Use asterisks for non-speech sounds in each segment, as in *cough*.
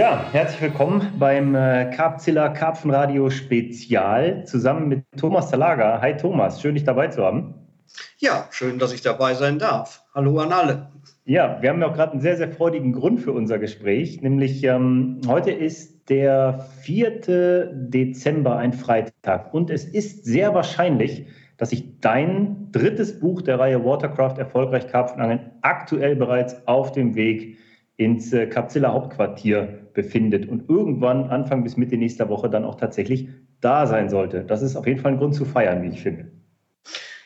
Ja, herzlich willkommen beim äh, Carpzilla Karpfenradio Spezial zusammen mit Thomas Talaga. Hi Thomas, schön dich dabei zu haben. Ja, schön, dass ich dabei sein darf. Hallo an alle. Ja, wir haben ja auch gerade einen sehr, sehr freudigen Grund für unser Gespräch, nämlich ähm, heute ist der 4. Dezember, ein Freitag. Und es ist sehr wahrscheinlich, dass sich dein drittes Buch der Reihe Watercraft Erfolgreich Karpfenangeln aktuell bereits auf dem Weg ins äh, Kapzilla Hauptquartier befindet und irgendwann Anfang bis Mitte nächster Woche dann auch tatsächlich da sein sollte. Das ist auf jeden Fall ein Grund zu feiern, wie ich finde.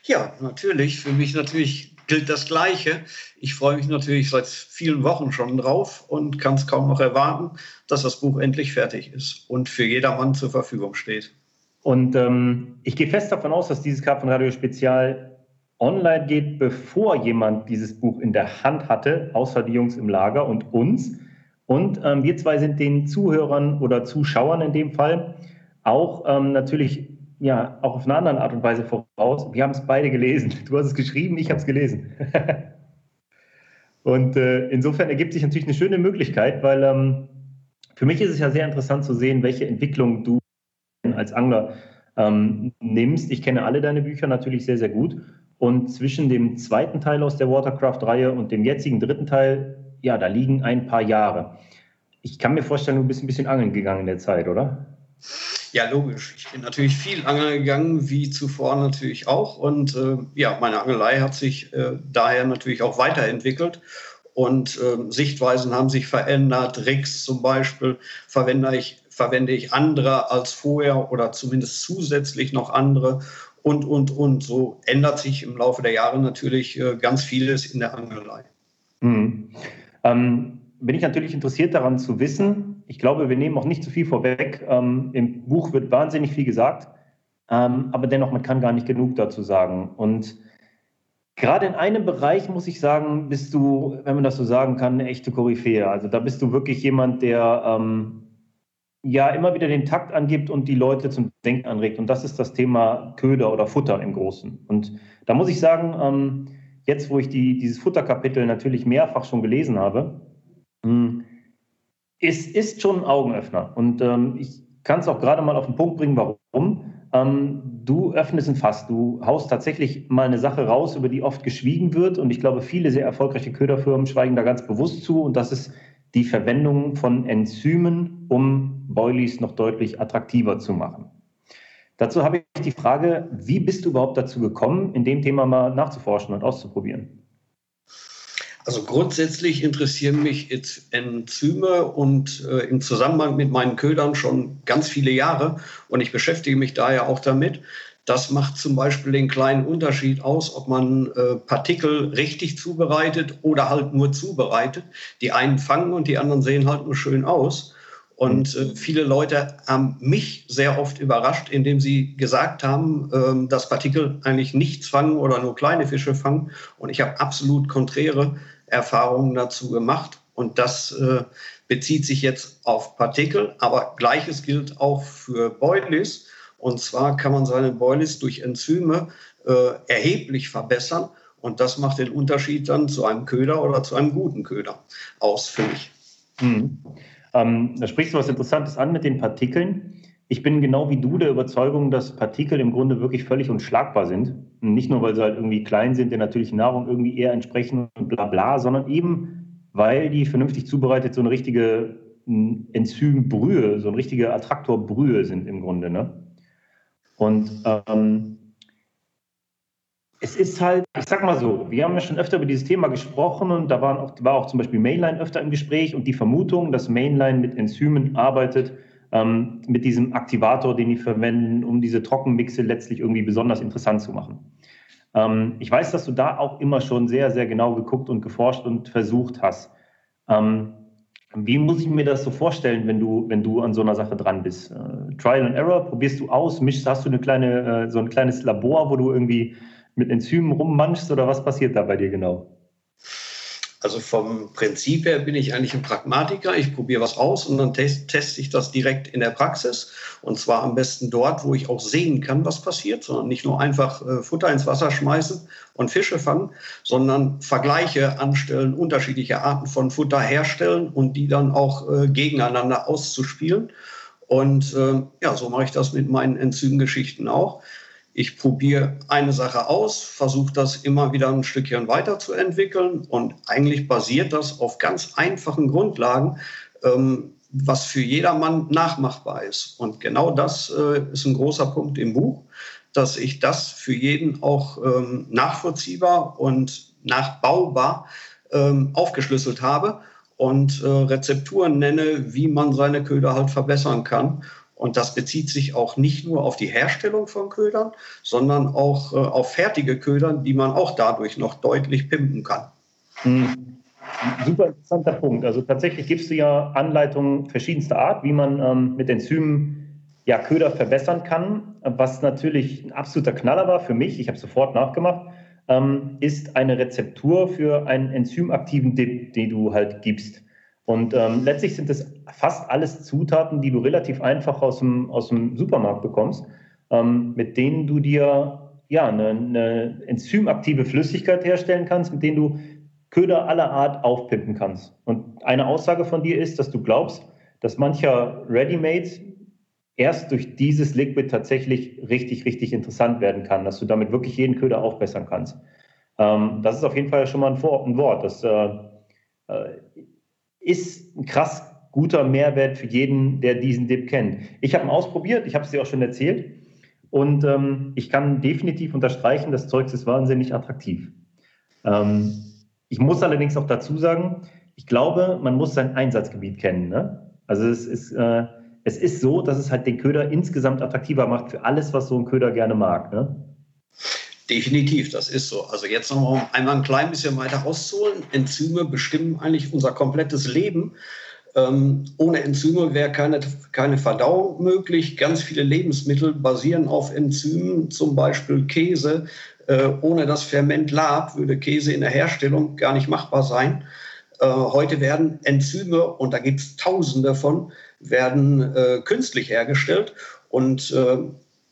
Ja, natürlich. Für mich natürlich gilt das Gleiche. Ich freue mich natürlich seit vielen Wochen schon drauf und kann es kaum noch erwarten, dass das Buch endlich fertig ist und für jedermann zur Verfügung steht. Und ähm, ich gehe fest davon aus, dass dieses Karpfenradio Spezial online geht, bevor jemand dieses Buch in der Hand hatte, außer die Jungs im Lager und uns. Und ähm, wir zwei sind den Zuhörern oder Zuschauern in dem Fall auch ähm, natürlich ja auch auf eine andere Art und Weise voraus. Wir haben es beide gelesen. *laughs* Du hast es geschrieben, ich habe es gelesen. *laughs* und äh, insofern ergibt sich natürlich eine schöne Möglichkeit, weil ähm, für mich ist es ja sehr interessant zu sehen, welche Entwicklung du als Angler ähm, nimmst. Ich kenne alle deine Bücher natürlich sehr, sehr gut. Und zwischen dem zweiten Teil aus der Watercraft-Reihe und dem jetzigen dritten Teil ja, da liegen ein paar Jahre. Ich kann mir vorstellen, du bist ein bisschen angeln gegangen in der Zeit, oder? Ja, logisch. Ich bin natürlich viel angeln gegangen, wie zuvor natürlich auch. Und äh, ja, meine Angelei hat sich äh, daher natürlich auch weiterentwickelt. Und äh, Sichtweisen haben sich verändert. Rigs zum Beispiel verwende ich, verwende ich andere als vorher oder zumindest zusätzlich noch andere. Und, und, und. So ändert sich im Laufe der Jahre natürlich äh, ganz vieles in der Angelei. Mhm. Ähm, bin ich natürlich interessiert daran zu wissen. Ich glaube, wir nehmen auch nicht zu viel vorweg. Ähm, Im Buch wird wahnsinnig viel gesagt, ähm, aber dennoch, man kann gar nicht genug dazu sagen. Und gerade in einem Bereich, muss ich sagen, bist du, wenn man das so sagen kann, eine echte Koryphäe. Also da bist du wirklich jemand, der ähm, ja immer wieder den Takt angibt und die Leute zum Denken anregt. Und das ist das Thema Köder oder Futter im Großen. Und da muss ich sagen, ähm, jetzt, wo ich die, dieses Futterkapitel natürlich mehrfach schon gelesen habe, hm, es ist schon ein Augenöffner. Und ähm, ich kann es auch gerade mal auf den Punkt bringen, warum. Ähm, du öffnest ein Fass. Du haust tatsächlich mal eine Sache raus, über die oft geschwiegen wird. Und ich glaube, viele sehr erfolgreiche Köderfirmen schweigen da ganz bewusst zu. Und das ist die Verwendung von Enzymen, um Boilies noch deutlich attraktiver zu machen. Dazu habe ich die Frage, wie bist du überhaupt dazu gekommen, in dem Thema mal nachzuforschen und auszuprobieren? Also grundsätzlich interessieren mich Enzyme und äh, im Zusammenhang mit meinen Ködern schon ganz viele Jahre und ich beschäftige mich daher auch damit. Das macht zum Beispiel den kleinen Unterschied aus, ob man äh, Partikel richtig zubereitet oder halt nur zubereitet. Die einen fangen und die anderen sehen halt nur schön aus. Und äh, viele Leute haben mich sehr oft überrascht, indem sie gesagt haben, äh, dass Partikel eigentlich nichts fangen oder nur kleine Fische fangen. Und ich habe absolut konträre Erfahrungen dazu gemacht. Und das äh, bezieht sich jetzt auf Partikel, aber gleiches gilt auch für Boilies. Und zwar kann man seine Boilies durch Enzyme äh, erheblich verbessern. Und das macht den Unterschied dann zu einem Köder oder zu einem guten Köder aus für mich. Mhm. Ähm, da sprichst du was Interessantes an mit den Partikeln. Ich bin genau wie du der Überzeugung, dass Partikel im Grunde wirklich völlig unschlagbar sind. Nicht nur, weil sie halt irgendwie klein sind, der natürlichen Nahrung irgendwie eher entsprechen und bla bla, sondern eben, weil die vernünftig zubereitet so eine richtige hm, Enzymbrühe, so eine richtige Attraktorbrühe sind im Grunde. Ne? Und ähm, es ist halt, ich sag mal so, wir haben ja schon öfter über dieses Thema gesprochen und da waren auch, war auch zum Beispiel Mainline öfter im Gespräch und die Vermutung, dass Mainline mit Enzymen arbeitet, ähm, mit diesem Aktivator, den die verwenden, um diese Trockenmixe letztlich irgendwie besonders interessant zu machen. Ähm, ich weiß, dass du da auch immer schon sehr, sehr genau geguckt und geforscht und versucht hast. Ähm, wie muss ich mir das so vorstellen, wenn du, wenn du an so einer Sache dran bist? Äh, Trial and Error, probierst du aus, mischst, hast du eine kleine, äh, so ein kleines Labor, wo du irgendwie mit Enzymen rummanschst oder was passiert da bei dir genau? Also vom Prinzip her bin ich eigentlich ein Pragmatiker. Ich probiere was aus und dann test, teste ich das direkt in der Praxis. Und zwar am besten dort, wo ich auch sehen kann, was passiert, sondern nicht nur einfach äh, Futter ins Wasser schmeißen und Fische fangen, sondern Vergleiche anstellen, unterschiedliche Arten von Futter herstellen und die dann auch äh, gegeneinander auszuspielen. Und äh, ja, so mache ich das mit meinen Enzymgeschichten auch. Ich probiere eine Sache aus, versuche das immer wieder ein Stückchen weiterzuentwickeln und eigentlich basiert das auf ganz einfachen Grundlagen, ähm, was für jedermann nachmachbar ist. Und genau das äh, ist ein großer Punkt im Buch, dass ich das für jeden auch ähm, nachvollziehbar und nachbaubar ähm, aufgeschlüsselt habe und äh, Rezepturen nenne, wie man seine Köder halt verbessern kann und das bezieht sich auch nicht nur auf die Herstellung von Ködern, sondern auch äh, auf fertige Ködern, die man auch dadurch noch deutlich pimpen kann. Mhm. Super interessanter Punkt. Also tatsächlich gibst du ja Anleitungen verschiedenster Art, wie man ähm, mit Enzymen ja, Köder verbessern kann. Was natürlich ein absoluter Knaller war für mich, ich habe sofort nachgemacht, ähm, ist eine Rezeptur für einen enzymaktiven Dip, den du halt gibst. Und ähm, letztlich sind es fast alles Zutaten, die du relativ einfach aus dem, aus dem Supermarkt bekommst, ähm, mit denen du dir ja, eine, eine enzymaktive Flüssigkeit herstellen kannst, mit denen du Köder aller Art aufpimpen kannst. Und eine Aussage von dir ist, dass du glaubst, dass mancher Ready-Made erst durch dieses Liquid tatsächlich richtig, richtig interessant werden kann, dass du damit wirklich jeden Köder aufbessern kannst. Ähm, das ist auf jeden Fall schon mal ein, Vor ein Wort. Das, äh, äh ist ein krass guter Mehrwert für jeden, der diesen Dip kennt. Ich habe ihn ausprobiert, ich habe es dir auch schon erzählt. Und ähm, ich kann definitiv unterstreichen, das Zeug ist wahnsinnig attraktiv. Ähm, ich muss allerdings auch dazu sagen, ich glaube, man muss sein Einsatzgebiet kennen. Ne? Also es ist, äh, es ist so, dass es halt den Köder insgesamt attraktiver macht für alles, was so ein Köder gerne mag. Ne? Definitiv, das ist so. Also jetzt noch mal einmal ein klein bisschen weiter rauszuholen. Enzyme bestimmen eigentlich unser komplettes Leben. Ähm, ohne Enzyme wäre keine, keine Verdauung möglich. Ganz viele Lebensmittel basieren auf Enzymen, zum Beispiel Käse. Äh, ohne das Ferment Lab würde Käse in der Herstellung gar nicht machbar sein. Äh, heute werden Enzyme, und da gibt es tausende davon, werden äh, künstlich hergestellt. Und äh,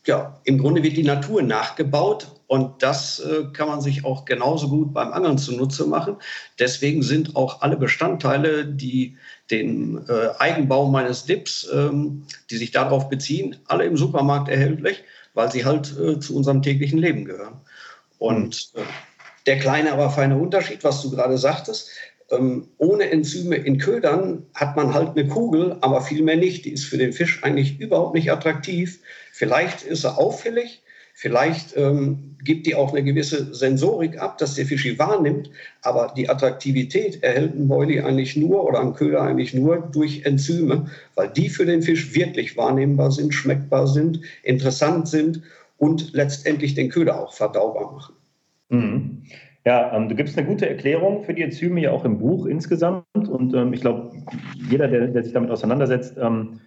ja, im Grunde wird die Natur nachgebaut und das äh, kann man sich auch genauso gut beim Angeln zunutze machen. Deswegen sind auch alle Bestandteile, die den äh, Eigenbau meines Dips, ähm, die sich darauf beziehen, alle im Supermarkt erhältlich, weil sie halt äh, zu unserem täglichen Leben gehören. Und äh, der kleine, aber feine Unterschied, was du gerade sagtest, ähm, ohne Enzyme in Ködern hat man halt eine Kugel, aber viel mehr nicht. Die ist für den Fisch eigentlich überhaupt nicht attraktiv. Vielleicht ist er auffällig, Vielleicht ähm, gibt die auch eine gewisse Sensorik ab, dass der Fisch sie wahrnimmt, aber die Attraktivität erhält ein Boilie eigentlich nur oder ein Köder eigentlich nur durch Enzyme, weil die für den Fisch wirklich wahrnehmbar sind, schmeckbar sind, interessant sind und letztendlich den Köder auch verdaubar machen. Mhm. Ja, ähm, du gibst eine gute Erklärung für die Enzyme ja auch im Buch insgesamt. Und ähm, ich glaube, jeder, der, der, sich damit auseinandersetzt, ähm,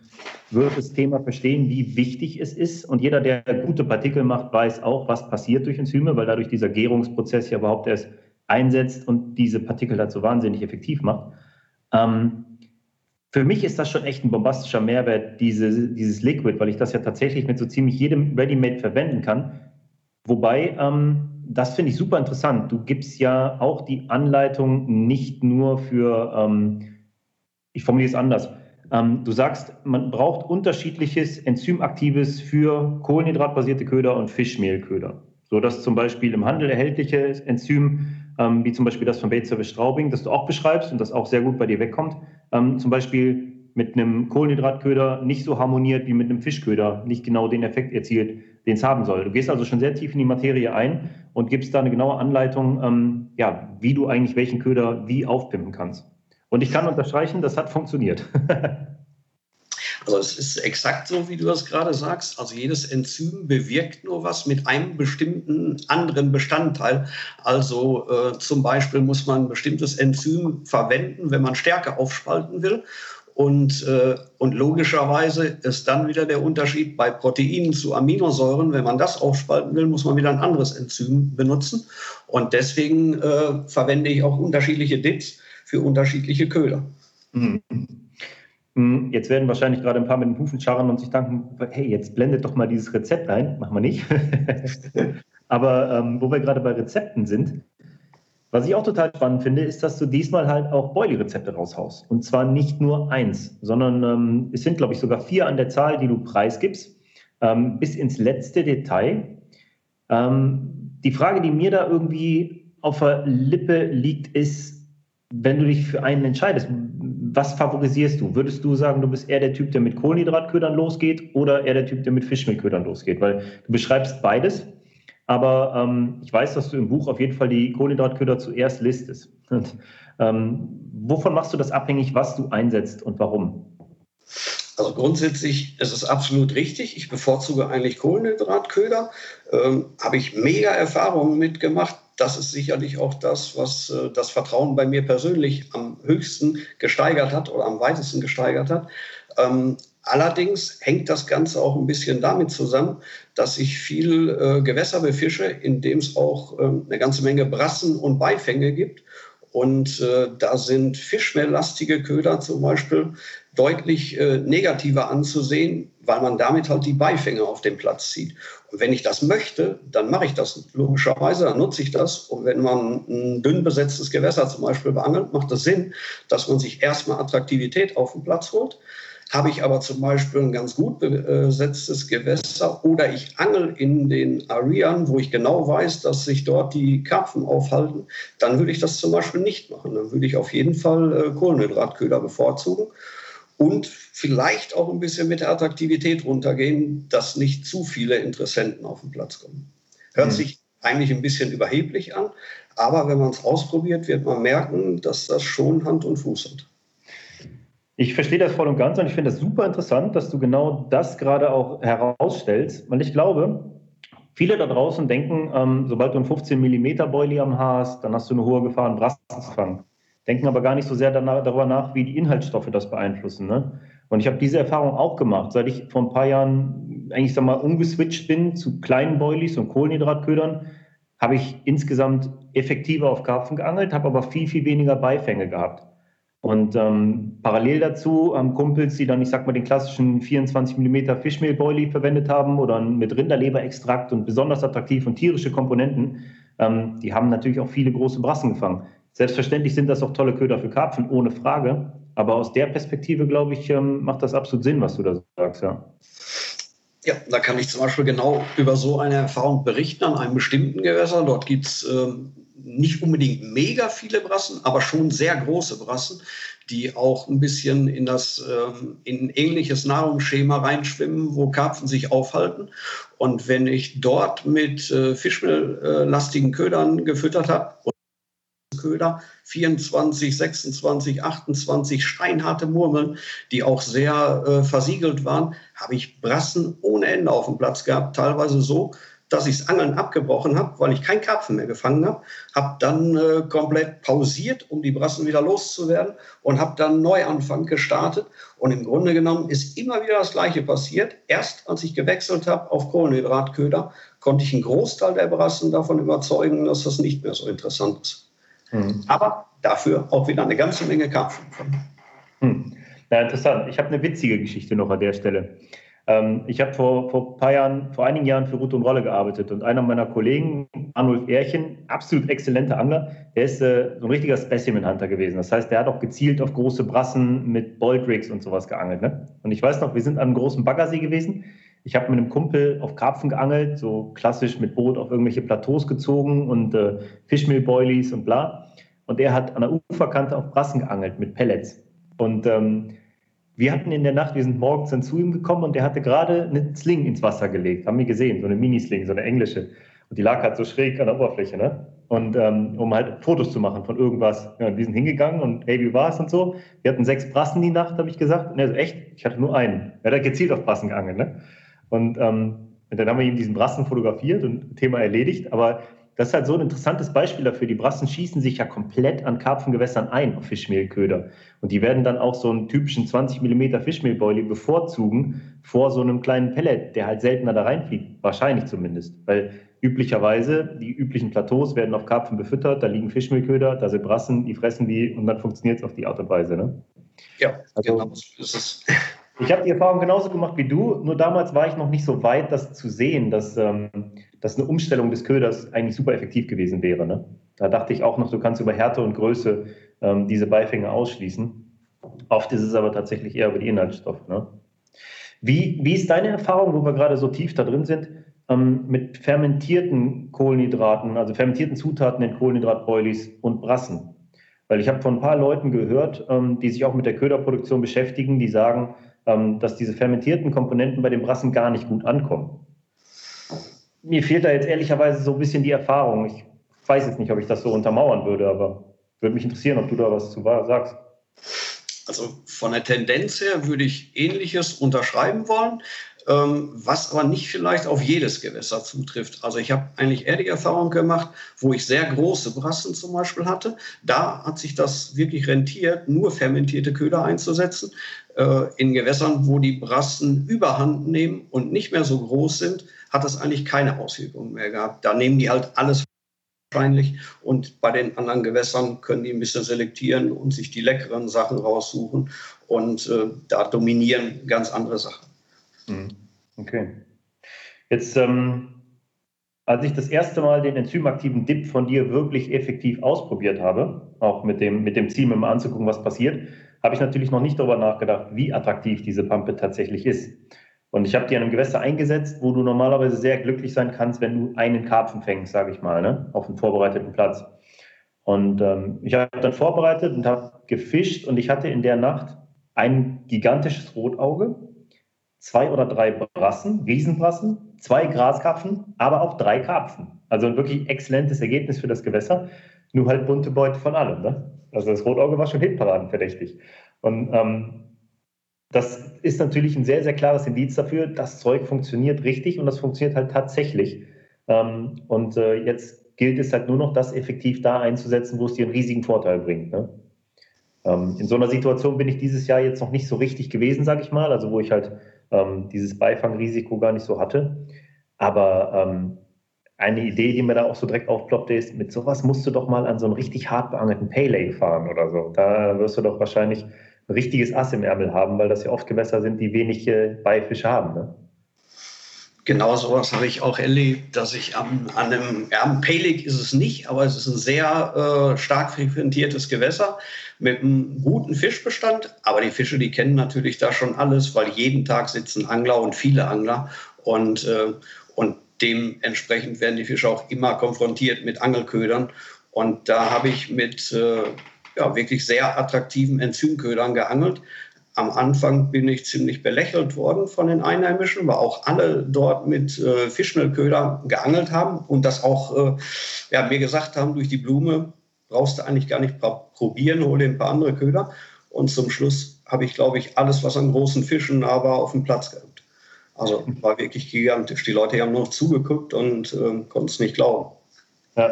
wird das Thema verstehen, wie wichtig es ist. Und jeder, der gute Partikel macht, weiß auch, was passiert durch Enzyme, weil dadurch dieser Gärungsprozess ja überhaupt erst einsetzt und diese Partikel dazu wahnsinnig effektiv macht. Ähm, für mich ist das schon echt ein bombastischer Mehrwert, diese, dieses Liquid, weil ich das ja tatsächlich mit so ziemlich jedem Ready-Made verwenden kann. Wobei, ähm, das finde ich super interessant. Du gibst ja auch die Anleitung nicht nur für, ähm, ich formuliere es anders. Ähm, du sagst, man braucht unterschiedliches Enzymaktives für kohlenhydratbasierte Köder und Fischmehlköder. So dass zum Beispiel im Handel erhältliche Enzym, ähm, wie zum Beispiel das von Bait Service Straubing, das du auch beschreibst und das auch sehr gut bei dir wegkommt, ähm, zum Beispiel mit einem Kohlenhydratköder nicht so harmoniert wie mit einem Fischköder, nicht genau den Effekt erzielt, den es haben soll. Du gehst also schon sehr tief in die Materie ein und gibst da eine genaue Anleitung, ähm, ja, wie du eigentlich welchen Köder wie aufpimpen kannst. Und ich kann unterstreichen, das hat funktioniert. *laughs* Also es ist exakt so, wie du das gerade sagst. Also jedes Enzym bewirkt nur was mit einem bestimmten anderen Bestandteil. Also äh, zum Beispiel muss man ein bestimmtes Enzym verwenden, wenn man Stärke aufspalten will. Und, äh, und logischerweise ist dann wieder der Unterschied bei Proteinen zu Aminosäuren. Wenn man das aufspalten will, muss man wieder ein anderes Enzym benutzen. Und deswegen äh, verwende ich auch unterschiedliche Dips für unterschiedliche Köder. Mhm. mhm. Jetzt werden wahrscheinlich gerade ein paar mit den Hufen scharren und sich denken, hey, jetzt blendet doch mal dieses Rezept ein. Machen wir nicht. *laughs* Aber ähm, wo wir gerade bei Rezepten sind, was ich auch total spannend finde, ist, dass du diesmal halt auch Boilie-Rezepte raushaust. Und zwar nicht nur eins, sondern ähm, es sind, glaube ich, sogar vier an der Zahl, die du preisgibst, ähm, bis ins letzte Detail. Ähm, die Frage, die mir da irgendwie auf der Lippe liegt, ist, wenn du dich für einen entscheidest, was favorisierst du? Würdest du sagen, du bist eher der Typ, der mit Kohlenhydratködern losgeht oder eher der Typ, der mit Fischmehlködern losgeht? Weil du beschreibst beides aber ähm, ich weiß, dass du im Buch auf jeden Fall die Kohlenhydratköder zuerst listest. *laughs* Und, ähm, wovon machst du das abhängig, was du einsetzt und warum? Also grundsätzlich ist es absolut richtig. Ich bevorzuge eigentlich Kohlenhydratköder. Ähm, Habe ich mega Erfahrungen mitgemacht. Das ist sicherlich auch das, was äh, das Vertrauen bei mir persönlich am höchsten gesteigert hat oder am weitesten gesteigert hat. Ähm, Allerdings hängt das Ganze auch ein bisschen damit zusammen, dass ich viel äh, Gewässer befische, in dem es auch äh, eine ganze Menge Brassen und Beifänge gibt. Und äh, da sind fischmehllastige Köder zum Beispiel deutlich äh, negativer anzusehen, weil man damit halt die Beifänge auf den Platz zieht. Und wenn ich das möchte, dann mache ich das logischerweise, dann nutze ich das. Und wenn man ein dünn besetztes Gewässer zum Beispiel beangelt, macht das Sinn, dass man sich erstmal Attraktivität auf den Platz holt. Habe ich aber zum Beispiel ein ganz gut besetztes Gewässer oder ich angel in den Arean, wo ich genau weiß, dass sich dort die Karpfen aufhalten, dann würde ich das zum Beispiel nicht machen. Dann würde ich auf jeden Fall äh, Kohlenhydratköder bevorzugen und vielleicht auch ein bisschen mit der Attraktivität runtergehen, dass nicht zu viele Interessenten auf den Platz kommen. Hört mhm. sich eigentlich ein bisschen überheblich an, aber wenn man es ausprobiert, wird man merken, dass das schon Hand und Fuß hat. Ich verstehe das voll und ganz und ich finde das super interessant, dass du genau das gerade auch herausstellst, weil ich glaube, viele da draußen denken, ähm, sobald du einen 15 mm Boilie am Haar hast, dann hast du eine hohe Gefahr, einen Brassen zu fangen. Denken aber gar nicht so sehr danach, darüber nach, wie die Inhaltsstoffe das beeinflussen. Ne? Und ich habe diese Erfahrung auch gemacht, seit ich vor ein paar Jahren eigentlich sag mal umgeswitcht bin zu kleinen Boilies und Kohlenhydratködern, habe ich insgesamt effektiver auf Karpfen geangelt, habe aber viel, viel weniger Beifänge gehabt. Und ähm, parallel dazu haben Kumpels, die dann, ich sag mal, den klassischen 24 mm Fischmehlboilie verwendet haben oder mit Rinderleberextrakt und besonders attraktiv und tierische Komponenten, ähm, die haben natürlich auch viele große Brassen gefangen. Selbstverständlich sind das auch tolle Köder für Karpfen, ohne Frage. Aber aus der Perspektive, glaube ich, ähm, macht das absolut Sinn, was du da sagst, ja. Ja, da kann ich zum Beispiel genau über so eine Erfahrung berichten an einem bestimmten Gewässer. Dort gibt es ähm, nicht unbedingt mega viele Brassen, aber schon sehr große Brassen, die auch ein bisschen in das ähm, in ähnliches Nahrungsschema reinschwimmen, wo Karpfen sich aufhalten. Und wenn ich dort mit äh, fischmehllastigen Ködern gefüttert habe, Köder, 24, 26, 28 steinharte Murmeln, die auch sehr äh, versiegelt waren, habe ich Brassen ohne Ende auf dem Platz gehabt, teilweise so, dass ich das Angeln abgebrochen habe, weil ich keinen Karpfen mehr gefangen habe, habe dann äh, komplett pausiert, um die Brassen wieder loszuwerden und habe dann Neuanfang gestartet. Und im Grunde genommen ist immer wieder das Gleiche passiert. Erst als ich gewechselt habe auf Kohlenhydratköder, konnte ich einen Großteil der Brassen davon überzeugen, dass das nicht mehr so interessant ist. Hm. Aber dafür auch wieder eine ganze Menge Karpfen. Hm. Ja, interessant. Ich habe eine witzige Geschichte noch an der Stelle. Ähm, ich habe vor, vor ein paar Jahren, vor einigen Jahren für Rut und Rolle gearbeitet und einer meiner Kollegen, Arnulf Ehrchen, absolut exzellenter Angler, der ist äh, so ein richtiger Specimen-Hunter gewesen. Das heißt, der hat auch gezielt auf große Brassen mit Bolt-Rigs und sowas geangelt. Ne? Und ich weiß noch, wir sind an einem großen Baggersee gewesen. Ich habe mit einem Kumpel auf Karpfen geangelt, so klassisch mit Boot auf irgendwelche Plateaus gezogen und äh, Fischmehl-Boilies und bla. Und er hat an der Uferkante auf Brassen geangelt mit Pellets. Und ähm, wir hatten in der Nacht, wir sind morgens dann zu ihm gekommen und der hatte gerade einen Sling ins Wasser gelegt. Haben wir gesehen, so eine Mini-Sling, so eine englische. Und die lag halt so schräg an der Oberfläche, ne? Und um halt Fotos zu machen von irgendwas. Ja, wir sind hingegangen und hey, wie war's und so. Wir hatten sechs Brassen die Nacht, habe ich gesagt. Und er so, echt? Ich hatte nur einen. Er hat gezielt auf Brassen geangelt, ne? Und, ähm, dann haben wir ihm diesen Brassen fotografiert und Thema erledigt. Aber das ist halt so ein interessantes Beispiel dafür. Die Brassen schießen sich ja komplett an Karpfengewässern ein auf Fischmehlköder. Und die werden dann auch so einen typischen 20 mm Fischmehlboilie bevorzugen vor so einem kleinen Pellet, der halt seltener da reinfliegt. Wahrscheinlich zumindest. Weil üblicherweise, die üblichen Plateaus werden auf Karpfen befüttert, da liegen Fischmehlköder, da sind Brassen, die fressen die und dann funktioniert es auf die Art und Weise. Ne? Ja, also, genau so ist. Ich habe die Erfahrung genauso gemacht wie du, nur damals war ich noch nicht so weit, das zu sehen, dass, ähm, dass eine Umstellung des Köders eigentlich super effektiv gewesen wäre. Ne? Da dachte ich auch noch, du kannst über Härte und Größe ähm, diese Beifänge ausschließen. Oft ist es aber tatsächlich eher über die Inhaltsstoffe. Ne? Wie, wie ist deine Erfahrung, wo wir gerade so tief da drin sind, ähm, mit fermentierten Kohlenhydraten, also fermentierten Zutaten in Kohlenhydratboilies und Brassen? Weil ich habe von ein paar Leuten gehört, ähm, die sich auch mit der Köderproduktion beschäftigen, die sagen, dass diese fermentierten Komponenten bei den Brassen gar nicht gut ankommen. Mir fehlt da jetzt ehrlicherweise so ein bisschen die Erfahrung. Ich weiß jetzt nicht, ob ich das so untermauern würde, aber würde mich interessieren, ob du da was zu sagst. Also von der Tendenz her würde ich Ähnliches unterschreiben wollen. Ähm, was aber nicht vielleicht auf jedes Gewässer zutrifft. Also ich habe eigentlich eher die Erfahrung gemacht, wo ich sehr große Brassen zum Beispiel hatte. Da hat sich das wirklich rentiert, nur fermentierte Köder einzusetzen. Äh, in Gewässern, wo die Brassen überhand nehmen und nicht mehr so groß sind, hat das eigentlich keine Auswirkungen mehr gehabt. Da nehmen die halt alles wahrscheinlich und bei den anderen Gewässern können die ein bisschen selektieren und sich die leckeren Sachen raussuchen und äh, da dominieren ganz andere Sachen. Mhm. Okay. Jetzt, ähm, als ich das erste Mal den enzymaktiven Dip von dir wirklich effektiv ausprobiert habe, auch mit dem, mit dem Ziel, mir mal anzugucken, was passiert, habe ich natürlich noch nicht darüber nachgedacht, wie attraktiv diese Pampe tatsächlich ist. Und ich habe die an einem Gewässer eingesetzt, wo du normalerweise sehr glücklich sein kannst, wenn du einen Karpfen fängst, sage ich mal, ne? auf einem vorbereiteten Platz. Und ähm, ich habe dann vorbereitet und habe gefischt und ich hatte in der Nacht ein gigantisches Rotauge, zwei oder drei Brassen, Riesenbrassen, zwei Graskarpfen, aber auch drei Karpfen. Also ein wirklich exzellentes Ergebnis für das Gewässer, nur halt bunte Beute von allem. Ne? Also das Rotauge war schon hitparadenverdächtig. Und ähm, das ist natürlich ein sehr, sehr klares Indiz dafür, das Zeug funktioniert richtig und das funktioniert halt tatsächlich. Ähm, und äh, jetzt gilt es halt nur noch, das effektiv da einzusetzen, wo es dir einen riesigen Vorteil bringt. Ne? Ähm, in so einer Situation bin ich dieses Jahr jetzt noch nicht so richtig gewesen, sage ich mal, also wo ich halt ähm, dieses Beifangrisiko gar nicht so hatte. Aber ähm, eine Idee, die mir da auch so direkt aufploppte, ist, mit sowas musst du doch mal an so einen richtig hart beangelten Paylay fahren oder so. Da wirst du doch wahrscheinlich ein richtiges Ass im Ärmel haben, weil das ja oft Gewässer sind, die wenig äh, Beifische haben. Ne? Genau sowas habe ich auch erlebt, dass ich am, an einem, ja, am Payleg ist es nicht, aber es ist ein sehr äh, stark frequentiertes Gewässer mit einem guten Fischbestand. Aber die Fische, die kennen natürlich da schon alles, weil jeden Tag sitzen Angler und viele Angler. Und, äh, und dementsprechend werden die Fische auch immer konfrontiert mit Angelködern. Und da habe ich mit äh, ja, wirklich sehr attraktiven Enzymködern geangelt. Am Anfang bin ich ziemlich belächelt worden von den Einheimischen, weil auch alle dort mit äh, Fischmehlköder geangelt haben und das auch äh, ja, mir gesagt haben, durch die Blume brauchst du eigentlich gar nicht probieren, hol dir ein paar andere Köder. Und zum Schluss habe ich, glaube ich, alles, was an großen Fischen da war, auf dem Platz gehabt. Also war wirklich gigantisch. Die Leute haben nur noch zugeguckt und äh, konnten es nicht glauben. Ja.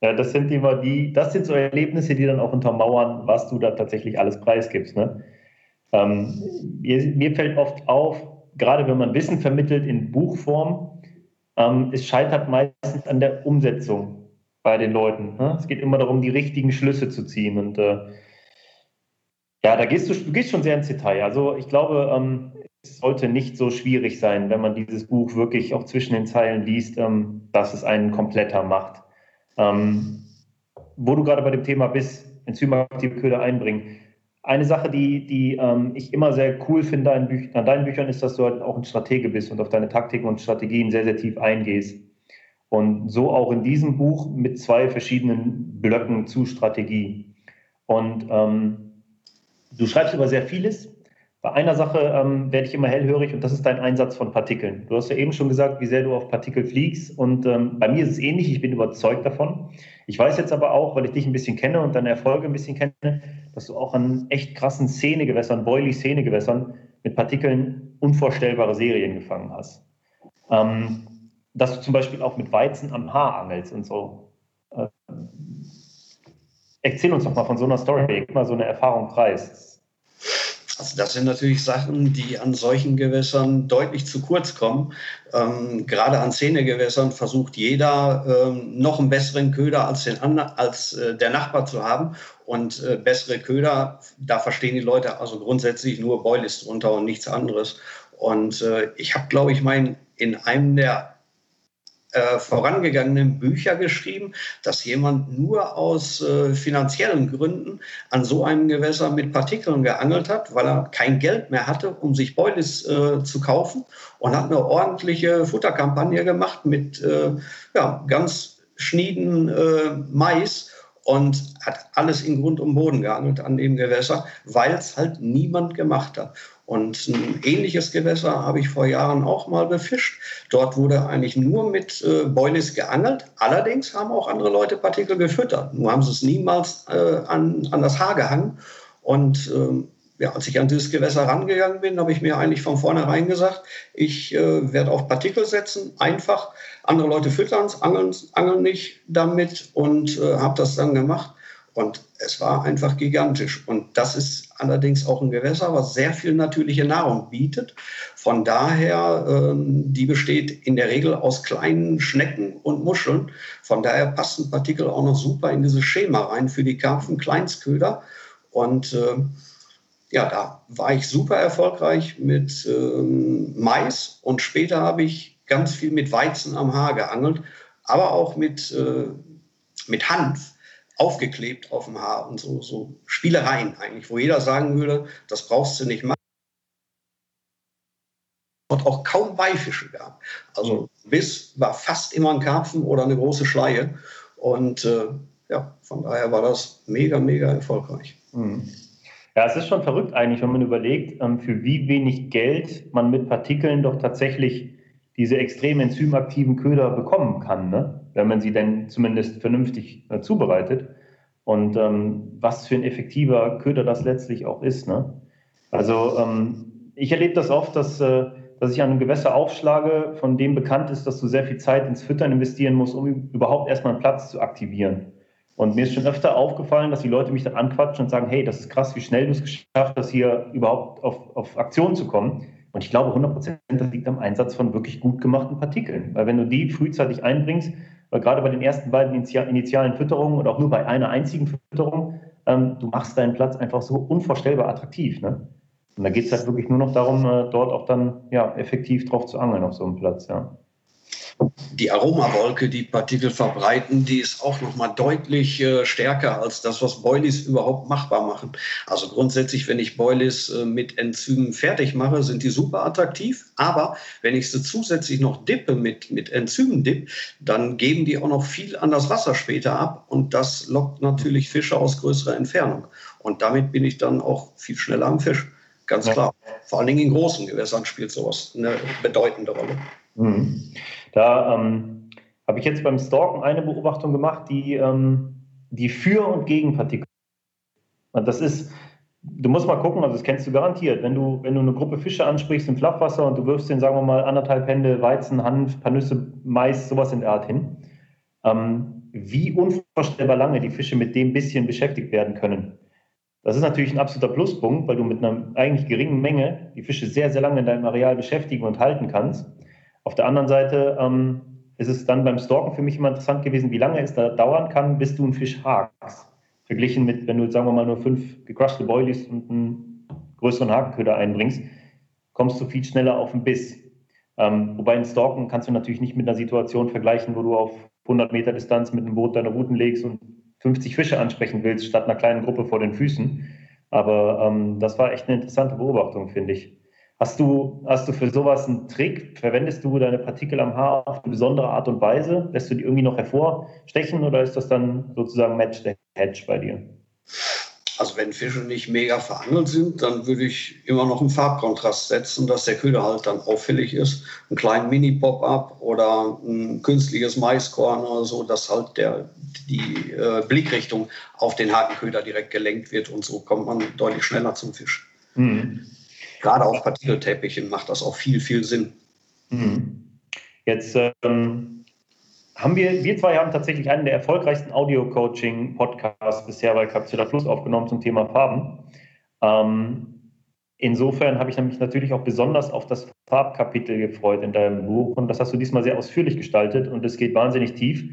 ja, das sind immer die, das sind so Erlebnisse, die dann auch untermauern, was du da tatsächlich alles preisgibst. Ne? Ähm, mir, mir, fällt oft auf, gerade wenn man Wissen vermittelt in Buchform, ähm, es scheitert meistens an der Umsetzung bei den Leuten. Ne? Es geht immer darum, die richtigen Schlüsse zu ziehen. Und äh, ja, da gehst du, du gehst schon sehr ins Detail. Also ich glaube, ähm, es sollte nicht so schwierig sein, wenn man dieses Buch wirklich auch zwischen den Zeilen liest, ähm, dass es einen kompletter macht. Ähm, wo du gerade bei dem Thema bist, enzymaktive Köder einbringen. Eine Sache, die, die ähm, ich immer sehr cool finde an, Büch an, deinen Büchern, ist, dass du halt auch ein Stratege bist und auf deine Taktiken und Strategien sehr, sehr tief eingehst. Und so auch in diesem Buch mit zwei verschiedenen Blöcken zu Strategie. Und ähm, du schreibst über sehr vieles, bei einer Sache ähm, werde ich immer hellhörig und das ist dein Einsatz von Partikeln. Du hast ja eben schon gesagt, wie sehr du auf Partikel fliegst und ähm, bei mir ist es ähnlich, ich bin überzeugt davon. Ich weiß jetzt aber auch, weil ich dich ein bisschen kenne und deine Erfolge ein bisschen kenne, dass du auch an echt krassen Szenegewässern, Boilie-Szenegewässern mit Partikeln unvorstellbare Serien gefangen hast. Ähm, dass du zum Beispiel auch mit Weizen am Haar angelst und so. Äh, erzähl uns doch mal von so einer Story, gib mal so eine Erfahrung preis. Also das sind natürlich Sachen, die an solchen Gewässern deutlich zu kurz kommen. Ähm, gerade an Zähnegewässern versucht jeder ähm, noch einen besseren Köder als, den, als äh, der Nachbar zu haben. Und äh, bessere Köder, da verstehen die Leute also grundsätzlich nur Boilies drunter und nichts anderes. Und äh, ich habe, glaube ich, mein in einem der äh, vorangegangenen Bücher geschrieben, dass jemand nur aus äh, finanziellen Gründen an so einem Gewässer mit Partikeln geangelt hat, weil er kein Geld mehr hatte, um sich Boilies äh, zu kaufen und hat eine ordentliche Futterkampagne gemacht mit äh, ja, ganz schnieden äh, Mais und hat alles in Grund und Boden geangelt an dem Gewässer, weil es halt niemand gemacht hat. Und ein ähnliches Gewässer habe ich vor Jahren auch mal befischt. Dort wurde eigentlich nur mit äh, Boilies geangelt. Allerdings haben auch andere Leute Partikel gefüttert. Nur haben sie es niemals äh, an, an das Haar gehangen. Und ähm, ja, als ich an dieses Gewässer rangegangen bin, habe ich mir eigentlich von vornherein gesagt, ich äh, werde auf Partikel setzen, einfach. Andere Leute füttern es, angeln, angeln nicht damit und äh, habe das dann gemacht. Und es war einfach gigantisch. Und das ist allerdings auch ein Gewässer, was sehr viel natürliche Nahrung bietet. Von daher, ähm, die besteht in der Regel aus kleinen Schnecken und Muscheln. Von daher passen Partikel auch noch super in dieses Schema rein für die Karpfen Kleinstköder. Und äh, ja, da war ich super erfolgreich mit ähm, Mais und später habe ich ganz viel mit Weizen am Haar geangelt, aber auch mit, äh, mit Hanf aufgeklebt auf dem Haar und so, so Spielereien eigentlich, wo jeder sagen würde, das brauchst du nicht machen. Und auch kaum Beifische gab. Also Biss war fast immer ein Karpfen oder eine große Schleie. Und äh, ja, von daher war das mega, mega erfolgreich. Mhm. Ja, es ist schon verrückt eigentlich, wenn man überlegt, ähm, für wie wenig Geld man mit Partikeln doch tatsächlich diese extrem enzymaktiven Köder bekommen kann. Ne? Wenn man sie denn zumindest vernünftig äh, zubereitet. Und ähm, was für ein effektiver Köder das letztlich auch ist. Ne? Also ähm, ich erlebe das oft, dass, äh, dass ich an einem Gewässer aufschlage, von dem bekannt ist, dass du sehr viel Zeit ins Füttern investieren musst, um überhaupt erstmal einen Platz zu aktivieren. Und mir ist schon öfter aufgefallen, dass die Leute mich dann anquatschen und sagen, hey, das ist krass, wie schnell du es geschafft hast, hier überhaupt auf, auf Aktion zu kommen. Und ich glaube 100 Prozent, das liegt am Einsatz von wirklich gut gemachten Partikeln. Weil wenn du die frühzeitig einbringst, weil gerade bei den ersten beiden initialen Fütterungen und auch nur bei einer einzigen Fütterung, ähm, du machst deinen Platz einfach so unvorstellbar attraktiv. Ne? Und da geht es halt wirklich nur noch darum, äh, dort auch dann ja, effektiv drauf zu angeln auf so einem Platz. Ja die Aromawolke, die Partikel verbreiten, die ist auch noch mal deutlich äh, stärker als das, was Boilies überhaupt machbar machen. Also grundsätzlich, wenn ich Boilies äh, mit Enzymen fertig mache, sind die super attraktiv. Aber wenn ich sie zusätzlich noch dippe mit, mit Enzymen dann geben die auch noch viel an das Wasser später ab. Und das lockt natürlich Fische aus größerer Entfernung. Und damit bin ich dann auch viel schneller am Fisch. Ganz klar. Vor allen Dingen in großen Gewässern spielt sowas eine bedeutende Rolle. Mhm. Da ähm, habe ich jetzt beim Stalken eine Beobachtung gemacht, die, ähm, die für und gegen Partikel. Und das ist, du musst mal gucken, also das kennst du garantiert, wenn du, wenn du eine Gruppe Fische ansprichst im Flachwasser und du wirfst denen, sagen wir mal, anderthalb Hände Weizen, Hanf, paar Mais, sowas in der Art hin, ähm, wie unvorstellbar lange die Fische mit dem bisschen beschäftigt werden können. Das ist natürlich ein absoluter Pluspunkt, weil du mit einer eigentlich geringen Menge die Fische sehr, sehr lange in deinem Areal beschäftigen und halten kannst. Auf der anderen Seite ähm, ist es dann beim Stalken für mich immer interessant gewesen, wie lange es da dauern kann, bis du einen Fisch hakst. Verglichen mit, wenn du, sagen wir mal, nur fünf gecrushte Boilies und einen größeren Hakenköder einbringst, kommst du viel schneller auf den Biss. Ähm, wobei ein Stalken kannst du natürlich nicht mit einer Situation vergleichen, wo du auf 100 Meter Distanz mit einem Boot deine Routen legst und 50 Fische ansprechen willst, statt einer kleinen Gruppe vor den Füßen. Aber ähm, das war echt eine interessante Beobachtung, finde ich. Hast du, hast du für sowas einen Trick? Verwendest du deine Partikel am Haar auf eine besondere Art und Weise? Lässt du die irgendwie noch hervorstechen oder ist das dann sozusagen Match the Hedge bei dir? Also wenn Fische nicht mega verangelt sind, dann würde ich immer noch einen Farbkontrast setzen, dass der Köder halt dann auffällig ist. Einen kleinen Mini-Pop-up oder ein künstliches Maiskorn oder so, dass halt der, die äh, Blickrichtung auf den Hakenköder direkt gelenkt wird und so kommt man deutlich schneller zum Fisch. Mhm. Gerade auf Partikelteppichen macht das auch viel, viel Sinn. Mhm. Jetzt ähm, haben wir, wir zwei haben tatsächlich einen der erfolgreichsten Audio-Coaching-Podcasts bisher bei Capsula Fluss aufgenommen zum Thema Farben. Ähm, insofern habe ich mich natürlich auch besonders auf das Farbkapitel gefreut in deinem Buch und das hast du diesmal sehr ausführlich gestaltet und es geht wahnsinnig tief.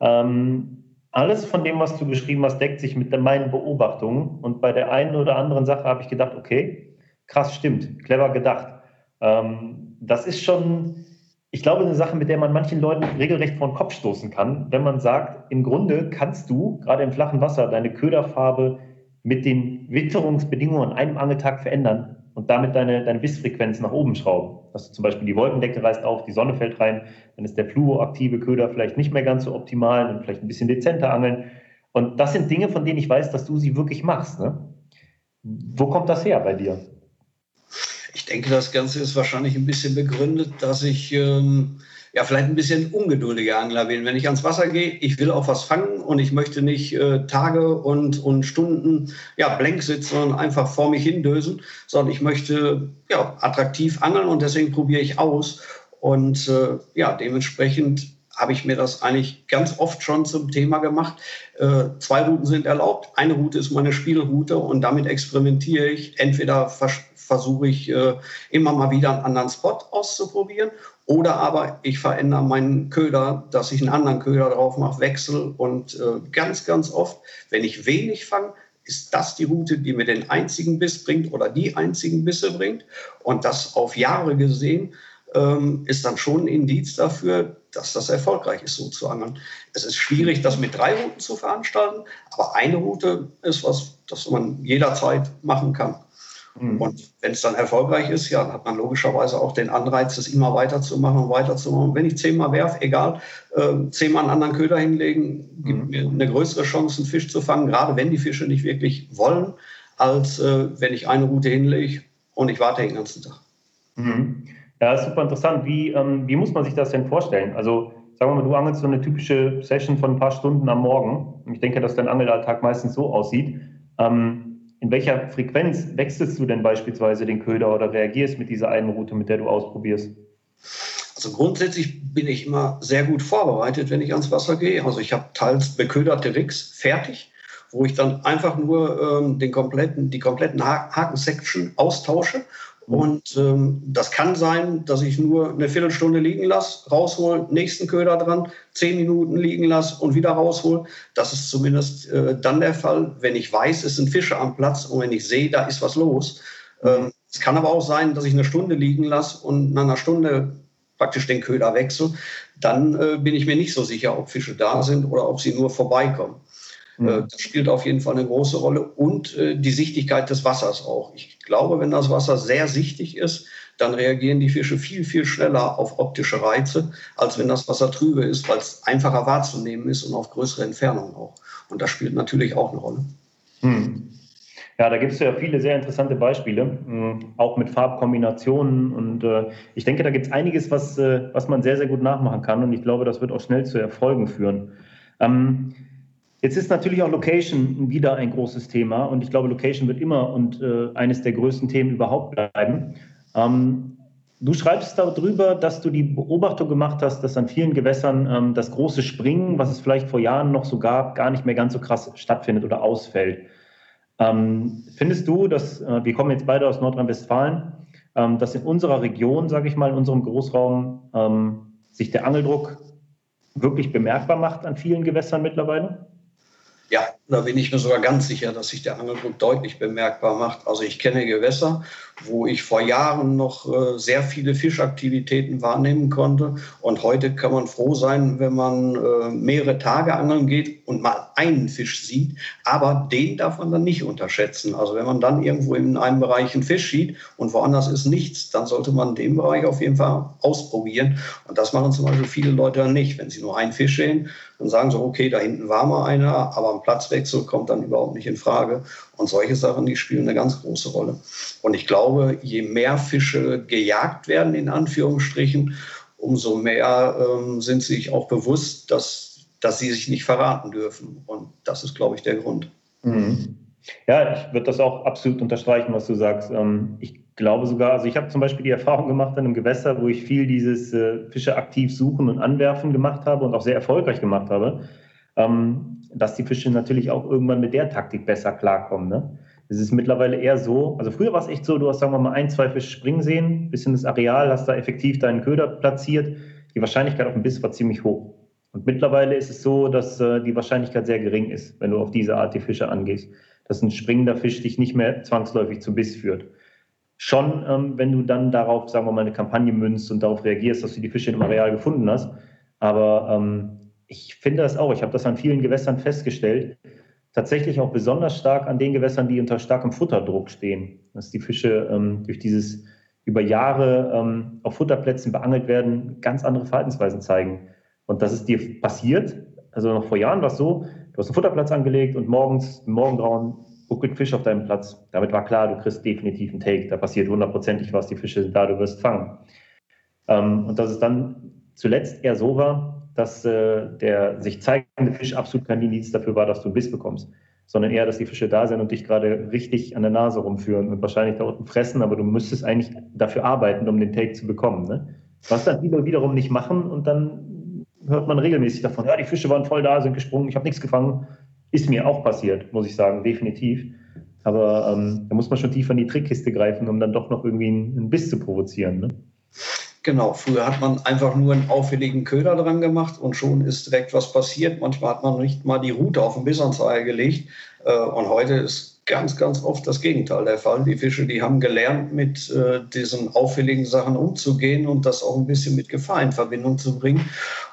Ähm, alles von dem, was du beschrieben hast, deckt sich mit meinen Beobachtungen und bei der einen oder anderen Sache habe ich gedacht, okay, krass, stimmt, clever gedacht. Ähm, das ist schon, ich glaube, eine Sache, mit der man manchen Leuten regelrecht vor den Kopf stoßen kann, wenn man sagt, im Grunde kannst du gerade im flachen Wasser deine Köderfarbe mit den Witterungsbedingungen an einem Angeltag verändern und damit deine, deine Bissfrequenz nach oben schrauben. Dass du zum Beispiel die Wolkendecke reißt auf, die Sonne fällt rein, dann ist der fluoaktive Köder vielleicht nicht mehr ganz so optimal, dann vielleicht ein bisschen dezenter angeln. Und das sind Dinge, von denen ich weiß, dass du sie wirklich machst. Ne? Wo kommt das her bei dir? Ich denke, das Ganze ist wahrscheinlich ein bisschen begründet, dass ich ähm, ja vielleicht ein bisschen ungeduldiger Angler bin. Wenn ich ans Wasser gehe, ich will auch was fangen und ich möchte nicht äh, Tage und, und Stunden ja, blank sitzen und einfach vor mich hindösen, sondern ich möchte ja, attraktiv angeln und deswegen probiere ich aus. Und äh, ja, dementsprechend habe ich mir das eigentlich ganz oft schon zum Thema gemacht. Äh, zwei Routen sind erlaubt. Eine Route ist meine Spielroute und damit experimentiere ich. Entweder versuche ich äh, immer mal wieder einen anderen Spot auszuprobieren oder aber ich verändere meinen Köder, dass ich einen anderen Köder drauf mache, wechsle und äh, ganz, ganz oft, wenn ich wenig fange, ist das die Route, die mir den einzigen Biss bringt oder die einzigen Bisse bringt. Und das auf Jahre gesehen ähm, ist dann schon ein Indiz dafür, dass das erfolgreich ist, so zu angeln. Es ist schwierig, das mit drei Routen zu veranstalten, aber eine Route ist was, das man jederzeit machen kann. Mhm. Und wenn es dann erfolgreich ist, ja, dann hat man logischerweise auch den Anreiz, es immer weiterzumachen und weiterzumachen. Wenn ich zehnmal werfe, egal, äh, zehnmal einen anderen Köder hinlegen, gibt mhm. mir eine größere Chance, einen Fisch zu fangen, gerade wenn die Fische nicht wirklich wollen, als äh, wenn ich eine Route hinlege und ich warte den ganzen Tag. Mhm. Ja, ist super interessant. Wie, ähm, wie muss man sich das denn vorstellen? Also, sagen wir mal, du angelst so eine typische Session von ein paar Stunden am Morgen. Ich denke, dass dein Angelalltag meistens so aussieht. Ähm, in welcher Frequenz wechselst du denn beispielsweise den Köder oder reagierst mit dieser einen Route, mit der du ausprobierst? Also grundsätzlich bin ich immer sehr gut vorbereitet, wenn ich ans Wasser gehe. Also ich habe teils beköderte Rigs fertig, wo ich dann einfach nur ähm, den kompletten, die kompletten Haken-Section austausche und ähm, das kann sein, dass ich nur eine Viertelstunde liegen lasse, raushol, nächsten Köder dran, zehn Minuten liegen lasse und wieder raushol. Das ist zumindest äh, dann der Fall, wenn ich weiß, es sind Fische am Platz und wenn ich sehe, da ist was los. Ähm, es kann aber auch sein, dass ich eine Stunde liegen lasse und nach einer Stunde praktisch den Köder wechsle. Dann äh, bin ich mir nicht so sicher, ob Fische da sind oder ob sie nur vorbeikommen. Mhm. Das spielt auf jeden Fall eine große Rolle und äh, die Sichtigkeit des Wassers auch. Ich glaube, wenn das Wasser sehr sichtig ist, dann reagieren die Fische viel, viel schneller auf optische Reize, als wenn das Wasser trübe ist, weil es einfacher wahrzunehmen ist und auf größere Entfernungen auch. Und das spielt natürlich auch eine Rolle. Hm. Ja, da gibt es ja viele sehr interessante Beispiele, hm, auch mit Farbkombinationen. Und äh, ich denke, da gibt es einiges, was, äh, was man sehr, sehr gut nachmachen kann. Und ich glaube, das wird auch schnell zu Erfolgen führen. Ähm, Jetzt ist natürlich auch Location wieder ein großes Thema und ich glaube, Location wird immer und äh, eines der größten Themen überhaupt bleiben. Ähm, du schreibst darüber, dass du die Beobachtung gemacht hast, dass an vielen Gewässern ähm, das große Springen, was es vielleicht vor Jahren noch so gab, gar nicht mehr ganz so krass stattfindet oder ausfällt. Ähm, findest du, dass äh, wir kommen jetzt beide aus Nordrhein-Westfalen, ähm, dass in unserer Region, sage ich mal, in unserem Großraum ähm, sich der Angeldruck wirklich bemerkbar macht an vielen Gewässern mittlerweile? Ja, da bin ich mir sogar ganz sicher, dass sich der Angeldruck deutlich bemerkbar macht. Also ich kenne Gewässer, wo ich vor Jahren noch äh, sehr viele Fischaktivitäten wahrnehmen konnte. Und heute kann man froh sein, wenn man äh, mehrere Tage angeln geht und mal einen Fisch sieht. Aber den darf man dann nicht unterschätzen. Also wenn man dann irgendwo in einem Bereich einen Fisch sieht und woanders ist nichts, dann sollte man den Bereich auf jeden Fall ausprobieren. Und das machen zum Beispiel viele Leute nicht. Wenn sie nur einen Fisch sehen, dann sagen sie, okay, da hinten war mal einer, aber ein Platzwechsel kommt dann überhaupt nicht in Frage. Und solche Sachen, die spielen eine ganz große Rolle. Und ich glaube, je mehr Fische gejagt werden, in Anführungsstrichen, umso mehr ähm, sind sie sich auch bewusst, dass, dass sie sich nicht verraten dürfen. Und das ist, glaube ich, der Grund. Mhm. Ja, ich würde das auch absolut unterstreichen, was du sagst. Ähm, ich glaube sogar, also ich habe zum Beispiel die Erfahrung gemacht in einem Gewässer, wo ich viel dieses äh, Fische aktiv suchen und anwerfen gemacht habe und auch sehr erfolgreich gemacht habe, ähm, dass die Fische natürlich auch irgendwann mit der Taktik besser klarkommen. Ne? Es ist mittlerweile eher so, also früher war es echt so, du hast, sagen wir mal, ein, zwei Fische springen sehen, bisschen das Areal, hast da effektiv deinen Köder platziert. Die Wahrscheinlichkeit auf den Biss war ziemlich hoch. Und mittlerweile ist es so, dass äh, die Wahrscheinlichkeit sehr gering ist, wenn du auf diese Art die Fische angehst, dass ein springender Fisch dich nicht mehr zwangsläufig zum Biss führt. Schon, ähm, wenn du dann darauf, sagen wir mal, eine Kampagne münzt und darauf reagierst, dass du die Fische im Areal gefunden hast. Aber ähm, ich finde das auch, ich habe das an vielen Gewässern festgestellt, tatsächlich auch besonders stark an den Gewässern, die unter starkem Futterdruck stehen. Dass die Fische ähm, durch dieses über Jahre ähm, auf Futterplätzen beangelt werden, ganz andere Verhaltensweisen zeigen. Und das ist dir passiert. Also noch vor Jahren war es so, du hast einen Futterplatz angelegt und morgens, Morgengrauen, buckelt Fisch auf deinem Platz. Damit war klar, du kriegst definitiv einen Take. Da passiert hundertprozentig was, die Fische sind da, du wirst fangen. Ähm, und dass es dann zuletzt eher so war, dass äh, der sich zeigende Fisch absolut kein Indiz dafür war, dass du einen Biss bekommst, sondern eher, dass die Fische da sind und dich gerade richtig an der Nase rumführen und wahrscheinlich da unten fressen, aber du müsstest eigentlich dafür arbeiten, um den Take zu bekommen. Ne? Was dann viele wiederum nicht machen und dann hört man regelmäßig davon, ja, die Fische waren voll da, sind gesprungen, ich habe nichts gefangen. Ist mir auch passiert, muss ich sagen, definitiv. Aber ähm, da muss man schon tiefer in die Trickkiste greifen, um dann doch noch irgendwie einen, einen Biss zu provozieren. Ne? Genau, früher hat man einfach nur einen auffälligen Köder dran gemacht und schon ist direkt was passiert. Manchmal hat man nicht mal die Route auf den Bissanzeiger gelegt. Äh, und heute ist ganz, ganz oft das Gegenteil der Fall. Die Fische, die haben gelernt, mit äh, diesen auffälligen Sachen umzugehen und das auch ein bisschen mit Gefahr in Verbindung zu bringen.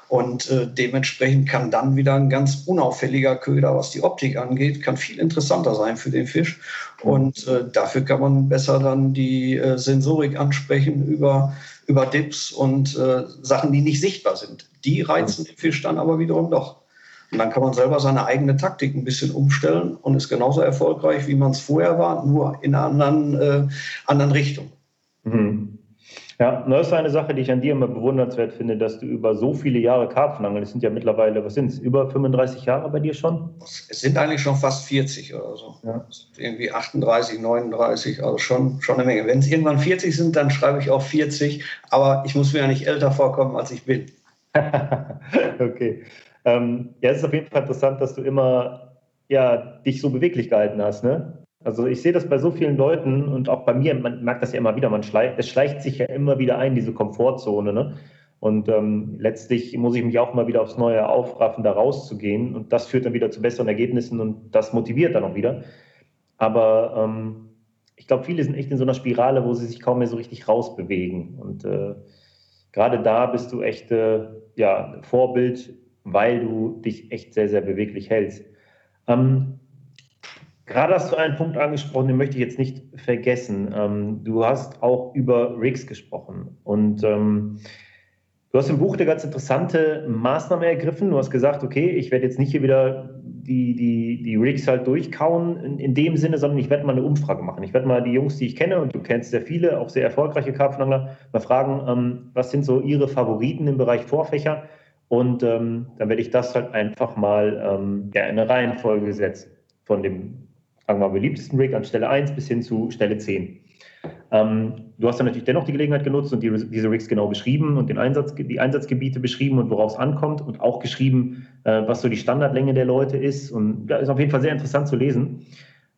Und äh, dementsprechend kann dann wieder ein ganz unauffälliger Köder, was die Optik angeht, kann viel interessanter sein für den Fisch. Und dafür kann man besser dann die Sensorik ansprechen über über Dips und äh, Sachen, die nicht sichtbar sind. Die reizen den Fisch dann aber wiederum doch. Und dann kann man selber seine eigene Taktik ein bisschen umstellen und ist genauso erfolgreich, wie man es vorher war, nur in einer anderen, äh, anderen Richtung. Mhm. Ja, das ist eine Sache, die ich an dir immer bewundernswert finde, dass du über so viele Jahre Karpfen angelst. Es sind ja mittlerweile, was sind es, über 35 Jahre bei dir schon? Es sind eigentlich schon fast 40 oder so. Ja. Irgendwie 38, 39, also schon, schon eine Menge. Wenn es irgendwann 40 sind, dann schreibe ich auch 40, aber ich muss mir ja nicht älter vorkommen, als ich bin. *laughs* okay. Ähm, ja, es ist auf jeden Fall interessant, dass du immer ja, dich so beweglich gehalten hast. Ne? Also ich sehe das bei so vielen Leuten und auch bei mir, man merkt das ja immer wieder, man schleicht, es schleicht sich ja immer wieder ein, diese Komfortzone. Ne? Und ähm, letztlich muss ich mich auch mal wieder aufs Neue aufraffen, da rauszugehen. Und das führt dann wieder zu besseren Ergebnissen und das motiviert dann auch wieder. Aber ähm, ich glaube, viele sind echt in so einer Spirale, wo sie sich kaum mehr so richtig rausbewegen. Und äh, gerade da bist du echt äh, ja, Vorbild, weil du dich echt sehr, sehr beweglich hältst. Ähm, Gerade hast du einen Punkt angesprochen, den möchte ich jetzt nicht vergessen. Ähm, du hast auch über Rigs gesprochen und ähm, du hast im Buch eine ganz interessante Maßnahme ergriffen. Du hast gesagt, okay, ich werde jetzt nicht hier wieder die, die, die Rigs halt durchkauen in, in dem Sinne, sondern ich werde mal eine Umfrage machen. Ich werde mal die Jungs, die ich kenne, und du kennst sehr viele, auch sehr erfolgreiche Karpfenangler, mal fragen, ähm, was sind so ihre Favoriten im Bereich Vorfächer? Und ähm, dann werde ich das halt einfach mal ähm, ja, in eine Reihenfolge setzen von dem sagen wir mal, beliebtesten Rig an Stelle 1 bis hin zu Stelle 10. Ähm, du hast dann natürlich dennoch die Gelegenheit genutzt und die, diese Rigs genau beschrieben und den Einsatz, die Einsatzgebiete beschrieben und worauf es ankommt und auch geschrieben, äh, was so die Standardlänge der Leute ist. Und das ist auf jeden Fall sehr interessant zu lesen.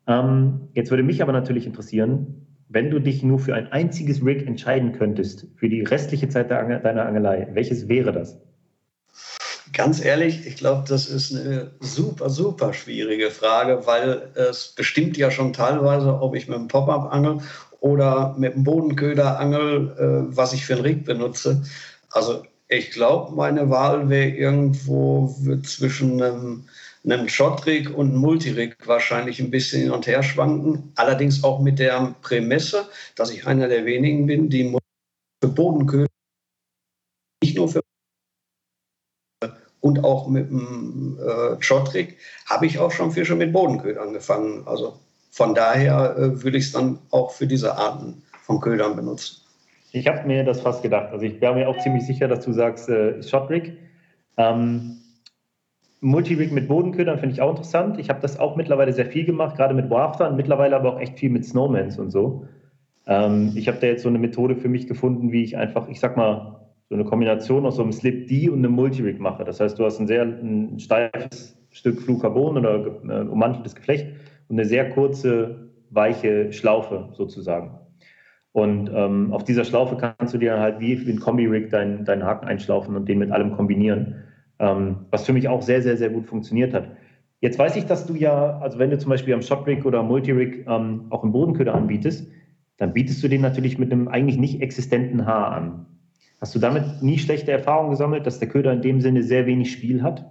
Ähm, jetzt würde mich aber natürlich interessieren, wenn du dich nur für ein einziges Rig entscheiden könntest für die restliche Zeit deiner Angelei, welches wäre das? Ganz ehrlich, ich glaube, das ist eine super, super schwierige Frage, weil es bestimmt ja schon teilweise, ob ich mit dem Pop-up angel oder mit dem Bodenköder angel, äh, was ich für einen Rig benutze. Also ich glaube, meine Wahl wäre irgendwo zwischen einem, einem Shot-Rig und einem Multirig wahrscheinlich ein bisschen hin und her schwanken. Allerdings auch mit der Prämisse, dass ich einer der wenigen bin, die für Bodenköder nicht nur für und auch mit dem äh, Schottrick habe ich auch schon Fische mit Bodenködern gefangen. Also von daher äh, würde ich es dann auch für diese Arten von Ködern benutzen. Ich habe mir das fast gedacht. Also ich wäre mir auch ziemlich sicher, dass du sagst äh, Shotrig. Ähm, Multirig mit Bodenködern finde ich auch interessant. Ich habe das auch mittlerweile sehr viel gemacht, gerade mit Waftern, mittlerweile aber auch echt viel mit Snowmans und so. Ähm, ich habe da jetzt so eine Methode für mich gefunden, wie ich einfach, ich sag mal, so eine Kombination aus so einem Slip D und einem Multirig mache. Das heißt, du hast ein sehr ein steifes Stück Fluorcarbon oder äh, ummanteltes Geflecht und eine sehr kurze, weiche Schlaufe sozusagen. Und ähm, auf dieser Schlaufe kannst du dir halt wie ein Kombi-Rig deinen, deinen Haken einschlaufen und den mit allem kombinieren, ähm, was für mich auch sehr, sehr, sehr gut funktioniert hat. Jetzt weiß ich, dass du ja, also wenn du zum Beispiel am Shot-Rig oder Multi-Rig ähm, auch einen Bodenköder anbietest, dann bietest du den natürlich mit einem eigentlich nicht existenten Haar an. Hast du damit nie schlechte Erfahrungen gesammelt, dass der Köder in dem Sinne sehr wenig Spiel hat?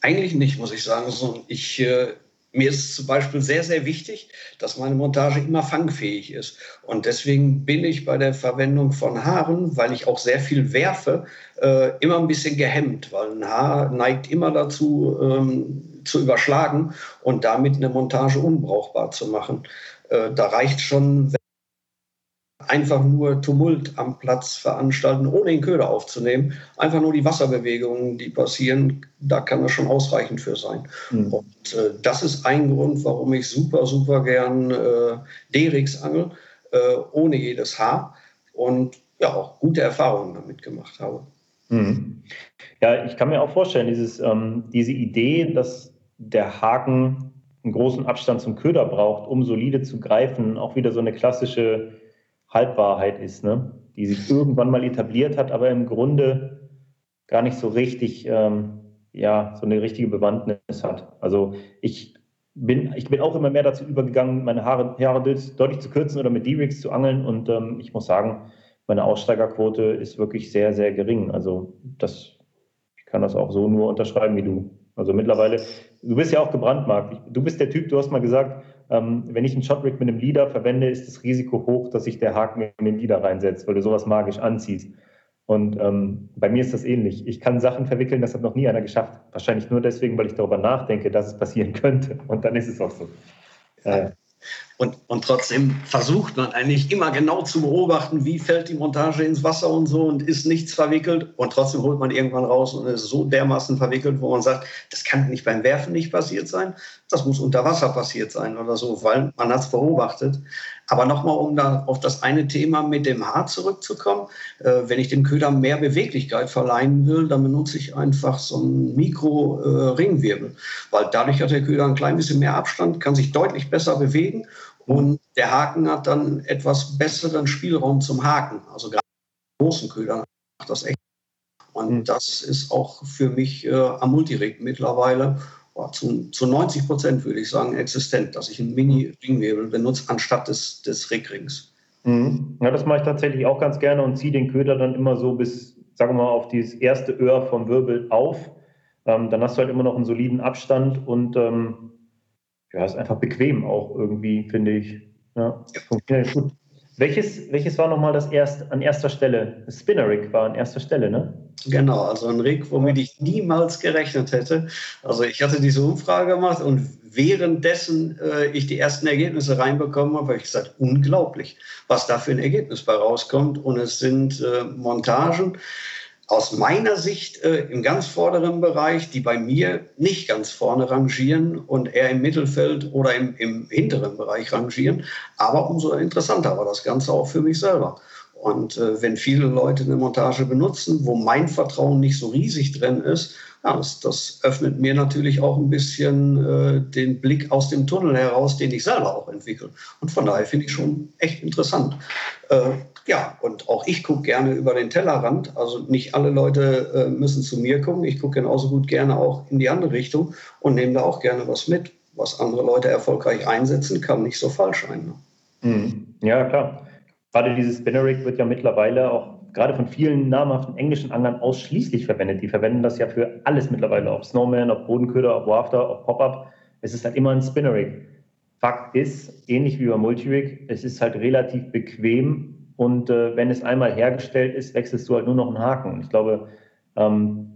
Eigentlich nicht, muss ich sagen. Ich, äh, mir ist zum Beispiel sehr, sehr wichtig, dass meine Montage immer fangfähig ist. Und deswegen bin ich bei der Verwendung von Haaren, weil ich auch sehr viel werfe, äh, immer ein bisschen gehemmt, weil ein Haar neigt immer dazu, ähm, zu überschlagen und damit eine Montage unbrauchbar zu machen. Äh, da reicht schon, wenn einfach nur Tumult am Platz veranstalten, ohne den Köder aufzunehmen. Einfach nur die Wasserbewegungen, die passieren, da kann das schon ausreichend für sein. Mhm. Und äh, das ist ein Grund, warum ich super, super gern äh, D-Rix angel, äh, ohne jedes Haar und ja auch gute Erfahrungen damit gemacht habe. Mhm. Ja, ich kann mir auch vorstellen, dieses, ähm, diese Idee, dass der Haken einen großen Abstand zum Köder braucht, um solide zu greifen, auch wieder so eine klassische Halbwahrheit ist, ne? die sich irgendwann mal etabliert hat, aber im Grunde gar nicht so richtig, ähm, ja, so eine richtige Bewandtnis hat. Also ich bin, ich bin auch immer mehr dazu übergegangen, meine Haare, Haare deutlich zu kürzen oder mit D-Rigs zu angeln und ähm, ich muss sagen, meine Aussteigerquote ist wirklich sehr, sehr gering. Also das, ich kann das auch so nur unterschreiben wie du. Also mittlerweile, du bist ja auch gebrandmarkt. Du bist der Typ, du hast mal gesagt, wenn ich einen Shotrig mit einem Leader verwende, ist das Risiko hoch, dass sich der Haken in den Leader reinsetzt, weil du sowas magisch anziehst. Und ähm, bei mir ist das ähnlich. Ich kann Sachen verwickeln, das hat noch nie einer geschafft. Wahrscheinlich nur deswegen, weil ich darüber nachdenke, dass es passieren *laughs* könnte. Und dann ist es auch so. Äh, und, und trotzdem versucht man eigentlich immer genau zu beobachten, wie fällt die Montage ins Wasser und so und ist nichts verwickelt. Und trotzdem holt man irgendwann raus und ist so dermaßen verwickelt, wo man sagt, das kann nicht beim Werfen nicht passiert sein, das muss unter Wasser passiert sein oder so, weil man hat es beobachtet. Aber nochmal, um da auf das eine Thema mit dem Haar zurückzukommen, äh, wenn ich dem Köder mehr Beweglichkeit verleihen will, dann benutze ich einfach so einen Mikro-Ringwirbel, äh, weil dadurch hat der Köder ein klein bisschen mehr Abstand, kann sich deutlich besser bewegen und der Haken hat dann etwas besseren Spielraum zum Haken. Also gerade großen Ködern macht das echt. Und mhm. das ist auch für mich äh, am Multirig mittlerweile oh, zu, zu 90 Prozent, würde ich sagen, existent, dass ich einen Mini-Ringwebel benutze anstatt des, des Rigrings. Mhm. Ja, das mache ich tatsächlich auch ganz gerne und ziehe den Köder dann immer so bis, sagen wir mal, auf dieses erste Öhr vom Wirbel auf. Ähm, dann hast du halt immer noch einen soliden Abstand und ähm, ja, ist einfach bequem auch irgendwie, finde ich. Ja, funktioniert gut. Welches, welches war nochmal das erst an erster Stelle? Das Spinner Rig war an erster Stelle, ne? Genau, also ein Rig, womit ich niemals gerechnet hätte. Also ich hatte diese Umfrage gemacht und währenddessen äh, ich die ersten Ergebnisse reinbekommen habe, habe ich gesagt, unglaublich, was da für ein Ergebnis bei rauskommt. Und es sind äh, Montagen, aus meiner Sicht äh, im ganz vorderen Bereich, die bei mir nicht ganz vorne rangieren und eher im Mittelfeld oder im, im hinteren Bereich rangieren. Aber umso interessanter war das Ganze auch für mich selber. Und äh, wenn viele Leute eine Montage benutzen, wo mein Vertrauen nicht so riesig drin ist, ja, das, das öffnet mir natürlich auch ein bisschen äh, den Blick aus dem Tunnel heraus, den ich selber auch entwickle. Und von daher finde ich schon echt interessant. Äh, ja, und auch ich gucke gerne über den Tellerrand. Also nicht alle Leute äh, müssen zu mir gucken. Ich gucke genauso gut gerne auch in die andere Richtung und nehme da auch gerne was mit. Was andere Leute erfolgreich einsetzen, kann nicht so falsch sein. Ne? Mhm. Ja, klar. Gerade dieses Spinner-Rig wird ja mittlerweile auch gerade von vielen namhaften englischen Anglern ausschließlich verwendet. Die verwenden das ja für alles mittlerweile, ob Snowman, ob Bodenköder, ob Wafter, ob Pop-Up. Es ist halt immer ein Spinner-Rig. Fakt ist, ähnlich wie beim Multi-Rig, es ist halt relativ bequem und äh, wenn es einmal hergestellt ist, wechselst du halt nur noch einen Haken. Und ich glaube, ähm,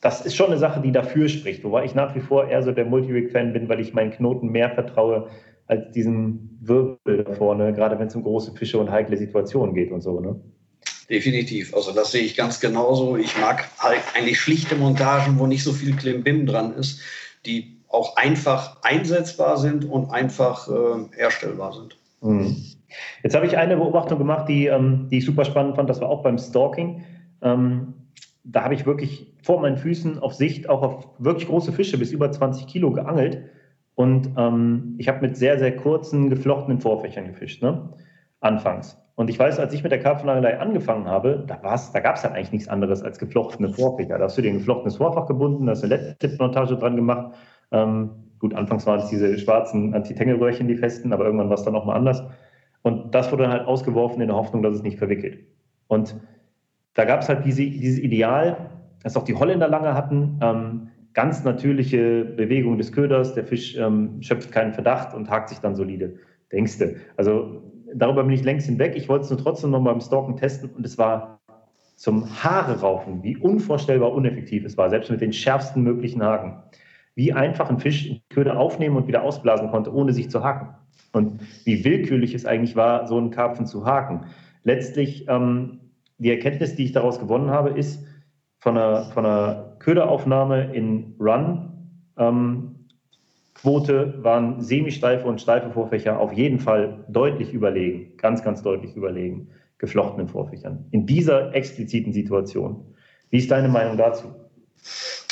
das ist schon eine Sache, die dafür spricht. Wobei ich nach wie vor eher so der Multi-Rig-Fan bin, weil ich meinen Knoten mehr vertraue als diesen Wirbel da vorne, gerade wenn es um große Fische und heikle Situationen geht und so. Ne? Definitiv. Also das sehe ich ganz genauso. Ich mag halt eigentlich schlichte Montagen, wo nicht so viel Klimbim dran ist, die auch einfach einsetzbar sind und einfach äh, herstellbar sind. Mhm. Jetzt habe ich eine Beobachtung gemacht, die, ähm, die ich super spannend fand. Das war auch beim Stalking. Ähm, da habe ich wirklich vor meinen Füßen auf Sicht auch auf wirklich große Fische bis über 20 Kilo geangelt. Und ähm, ich habe mit sehr, sehr kurzen, geflochtenen Vorfächern gefischt, ne? anfangs. Und ich weiß, als ich mit der Karpfenangelei angefangen habe, da, da gab es halt eigentlich nichts anderes als geflochtene Vorfächer. Da hast du dir ein geflochtenes Vorfach gebunden, da hast du eine LED-Tippmontage dran gemacht. Ähm, gut, anfangs waren es diese schwarzen Anti-Tängelröhrchen, die festen, aber irgendwann war es dann auch mal anders. Und das wurde dann halt ausgeworfen in der Hoffnung, dass es nicht verwickelt. Und da gab es halt diese, dieses Ideal, das auch die Holländer lange hatten, ähm, ganz natürliche Bewegung des Köders, der Fisch ähm, schöpft keinen Verdacht und hakt sich dann solide. Denkste. Also darüber bin ich längst hinweg. Ich wollte es nur trotzdem noch beim Stalken testen und es war zum Haare raufen, wie unvorstellbar uneffektiv es war, selbst mit den schärfsten möglichen Haken. Wie einfach ein Fisch Köder aufnehmen und wieder ausblasen konnte, ohne sich zu haken. Und wie willkürlich es eigentlich war, so einen Karpfen zu haken. Letztlich, ähm, die Erkenntnis, die ich daraus gewonnen habe, ist, von einer, von einer Köderaufnahme in Run ähm, Quote waren semisteife und steife Vorfächer auf jeden Fall deutlich überlegen, ganz, ganz deutlich überlegen, geflochtenen Vorfächern. In dieser expliziten Situation. Wie ist deine Meinung dazu?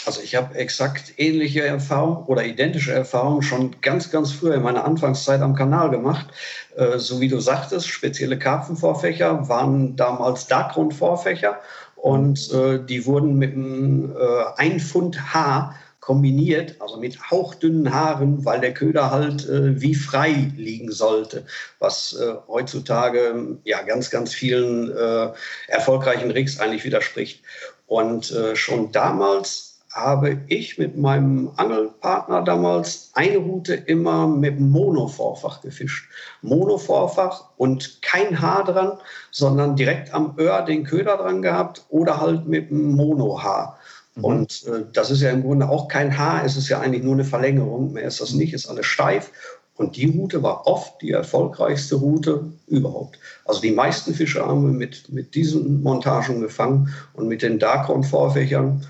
Also ich habe exakt ähnliche Erfahrungen oder identische Erfahrungen schon ganz, ganz früher in meiner Anfangszeit am Kanal gemacht. Äh, so wie du sagtest, spezielle Karpfenvorfächer waren damals Darkgrund-Vorfächer und äh, die wurden mit einem äh, 1 Pfund Haar kombiniert, also mit hauchdünnen Haaren, weil der Köder halt äh, wie frei liegen sollte, was äh, heutzutage ja ganz, ganz vielen äh, erfolgreichen Rigs eigentlich widerspricht. Und äh, schon damals habe ich mit meinem Angelpartner damals eine Route immer mit Monovorfach gefischt. Monovorfach und kein Haar dran, sondern direkt am Öhr den Köder dran gehabt oder halt mit einem Monohaar. Mhm. Und äh, das ist ja im Grunde auch kein Haar, es ist ja eigentlich nur eine Verlängerung. Mehr ist das nicht, ist alles steif. Und die Route war oft die erfolgreichste Route überhaupt. Also die meisten Fische haben wir mit, mit diesen Montagen gefangen und mit den Darkhorn-Vorfächern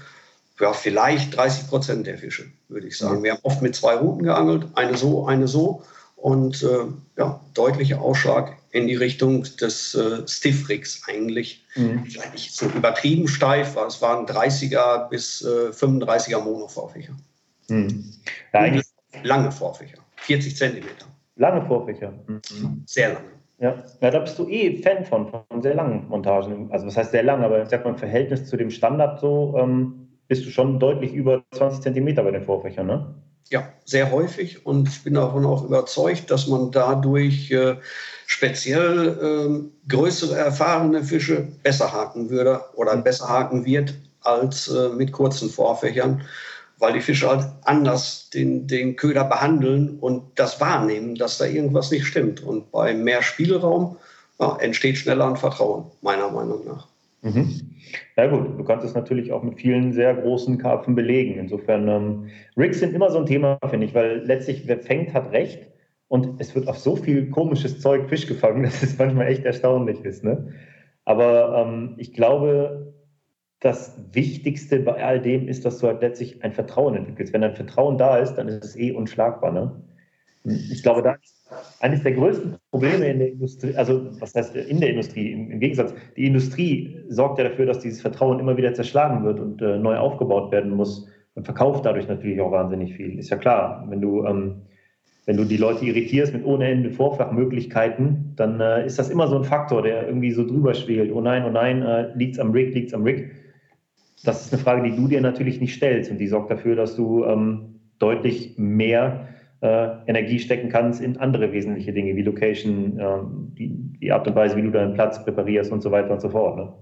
ja, vielleicht 30 Prozent der Fische, würde ich sagen. Wir haben oft mit zwei Routen geangelt, eine so, eine so. Und äh, ja, deutlicher Ausschlag in die Richtung des äh, Stiffrigs eigentlich. Mhm. Vielleicht nicht so übertrieben steif, weil es waren 30er bis äh, 35er Monovorfächer. Mhm. Ja, eigentlich lange Vorfächer, 40 Zentimeter. Lange Vorfächer. Mhm. Sehr lange. Ja. ja, da bist du eh Fan von, von sehr langen Montagen. Also was heißt sehr lang, aber ich sag mal im Verhältnis zu dem Standard so, ähm, bist du schon deutlich über 20 Zentimeter bei den Vorfächern, ne? Ja, sehr häufig und ich bin davon auch überzeugt, dass man dadurch äh, speziell äh, größere, erfahrene Fische besser haken würde oder mhm. besser haken wird als äh, mit kurzen Vorfächern, weil die Fische halt anders den, den Köder behandeln und das wahrnehmen, dass da irgendwas nicht stimmt. Und bei mehr Spielraum ja, entsteht schneller ein Vertrauen, meiner Meinung nach. Mhm. Ja gut, du kannst es natürlich auch mit vielen sehr großen Karpfen belegen. Insofern, ähm, Rigs sind immer so ein Thema, finde ich, weil letztlich wer fängt, hat recht. Und es wird auf so viel komisches Zeug Fisch gefangen, *laughs* dass es manchmal echt erstaunlich ist. Ne? Aber ähm, ich glaube, das Wichtigste bei all dem ist, dass du halt letztlich ein Vertrauen entwickelst. Wenn ein Vertrauen da ist, dann ist es eh unschlagbar. Ne? Ich glaube, da ist eines der größten Probleme in der Industrie, also was heißt in der Industrie, im, im Gegensatz, die Industrie sorgt ja dafür, dass dieses Vertrauen immer wieder zerschlagen wird und äh, neu aufgebaut werden muss und verkauft dadurch natürlich auch wahnsinnig viel. Ist ja klar, wenn du, ähm, wenn du die Leute irritierst mit ohne Ende Vorfachmöglichkeiten, dann äh, ist das immer so ein Faktor, der irgendwie so drüber schwelt. Oh nein, oh nein, äh, liegt's am Rig, liegt's am Rig. Das ist eine Frage, die du dir natürlich nicht stellst und die sorgt dafür, dass du ähm, deutlich mehr Energie stecken kannst in andere wesentliche Dinge wie Location, äh, die, die, Art und Weise, wie du deinen Platz präparierst und so weiter und so fort. Ne?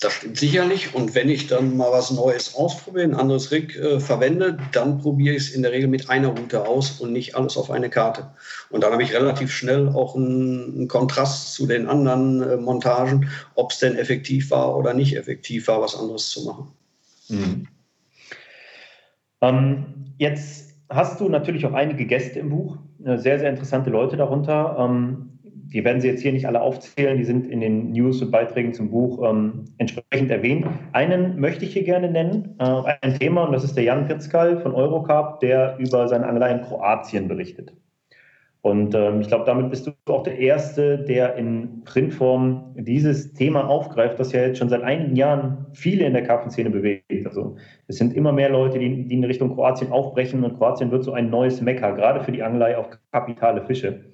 Das stimmt sicherlich. Und wenn ich dann mal was Neues ausprobiere, ein anderes Rig äh, verwende, dann probiere ich es in der Regel mit einer Route aus und nicht alles auf eine Karte. Und dann habe ich relativ schnell auch einen, einen Kontrast zu den anderen äh, Montagen, ob es denn effektiv war oder nicht effektiv war, was anderes zu machen. Mhm. Ähm, jetzt hast du natürlich auch einige Gäste im Buch, äh, sehr, sehr interessante Leute darunter. Ähm, wir werden sie jetzt hier nicht alle aufzählen, die sind in den News und Beiträgen zum Buch ähm, entsprechend erwähnt. Einen möchte ich hier gerne nennen, äh, ein Thema, und das ist der Jan Pirzkal von Eurocarp, der über seine Angelei in Kroatien berichtet. Und ähm, ich glaube, damit bist du auch der Erste, der in Printform dieses Thema aufgreift, das ja jetzt schon seit einigen Jahren viele in der Karpfenszene bewegt. Also es sind immer mehr Leute, die, die in Richtung Kroatien aufbrechen und Kroatien wird so ein neues Mekka, gerade für die Angelei auf kapitale Fische.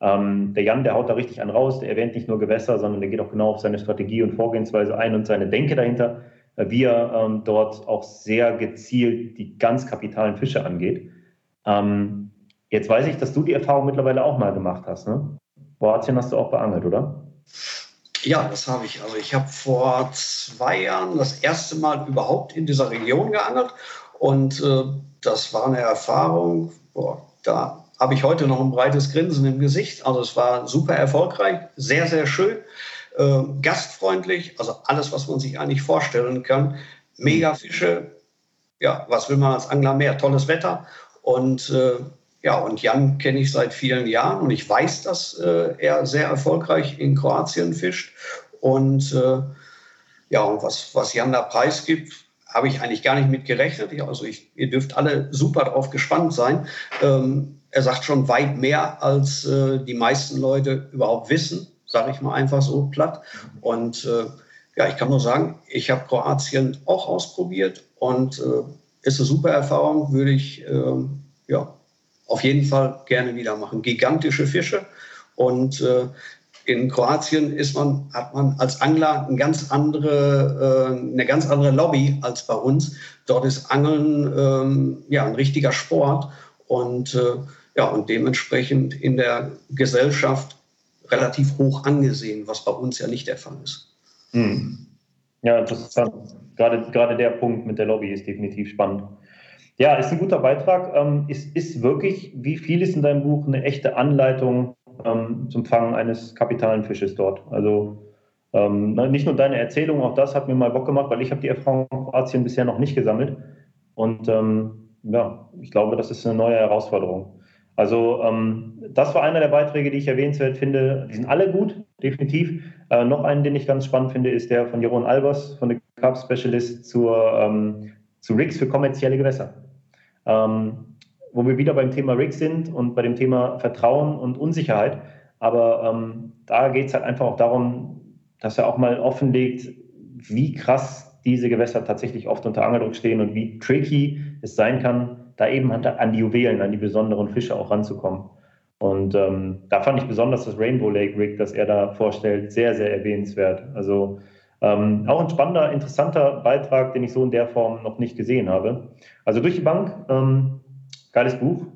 Ähm, der Jan, der haut da richtig einen raus, der erwähnt nicht nur Gewässer, sondern der geht auch genau auf seine Strategie und Vorgehensweise ein und seine Denke dahinter, äh, wie er ähm, dort auch sehr gezielt die ganz kapitalen Fische angeht. Ähm, Jetzt weiß ich, dass du die Erfahrung mittlerweile auch mal gemacht hast. Ne? Kroatien hast du auch beangelt, oder? Ja, das habe ich. Also ich habe vor zwei Jahren das erste Mal überhaupt in dieser Region geangelt und äh, das war eine Erfahrung, boah, da habe ich heute noch ein breites Grinsen im Gesicht. Also es war super erfolgreich, sehr, sehr schön, äh, gastfreundlich, also alles, was man sich eigentlich vorstellen kann. Mega Fische, ja, was will man als Angler mehr? Tolles Wetter und äh, ja, und Jan kenne ich seit vielen Jahren und ich weiß, dass äh, er sehr erfolgreich in Kroatien fischt. Und äh, ja, und was, was Jan da preisgibt, habe ich eigentlich gar nicht mit gerechnet. Also ich, ihr dürft alle super drauf gespannt sein. Ähm, er sagt schon weit mehr, als äh, die meisten Leute überhaupt wissen, sage ich mal einfach so platt. Und äh, ja, ich kann nur sagen, ich habe Kroatien auch ausprobiert und äh, ist eine super Erfahrung, würde ich ähm, ja, auf jeden Fall gerne wieder machen. Gigantische Fische und äh, in Kroatien ist man, hat man als Angler eine ganz andere, äh, eine ganz andere Lobby als bei uns. Dort ist Angeln ähm, ja, ein richtiger Sport und, äh, ja, und dementsprechend in der Gesellschaft relativ hoch angesehen, was bei uns ja nicht der Fall ist. Hm. Ja, interessant. Gerade, gerade der Punkt mit der Lobby ist definitiv spannend. Ja, ist ein guter Beitrag. Ähm, ist, ist wirklich, wie viel ist in deinem Buch, eine echte Anleitung ähm, zum Fangen eines kapitalen Fisches dort? Also ähm, nicht nur deine Erzählung, auch das hat mir mal Bock gemacht, weil ich habe die Erfahrung in Kroatien bisher noch nicht gesammelt. Und ja, ich glaube, das ist eine neue Herausforderung. Also das war einer der Beiträge, die ich erwähnenswert finde. Die sind alle gut, definitiv. Äh, noch einen, den ich ganz spannend finde, ist der von Jeroen Albers, von der Carp Specialist zur, zu Rigs für kommerzielle Gewässer ähm, wo wir wieder beim Thema Rigs sind und bei dem Thema Vertrauen und Unsicherheit. Aber ähm, da geht es halt einfach auch darum, dass er auch mal offenlegt, wie krass diese Gewässer tatsächlich oft unter Angeldruck stehen und wie tricky es sein kann, da eben an die Juwelen, an die besonderen Fische auch ranzukommen. Und ähm, da fand ich besonders das Rainbow Lake Rig, das er da vorstellt, sehr, sehr erwähnenswert. Also ähm, auch ein spannender, interessanter Beitrag, den ich so in der Form noch nicht gesehen habe. Also durch die Bank, ähm, geiles Buch.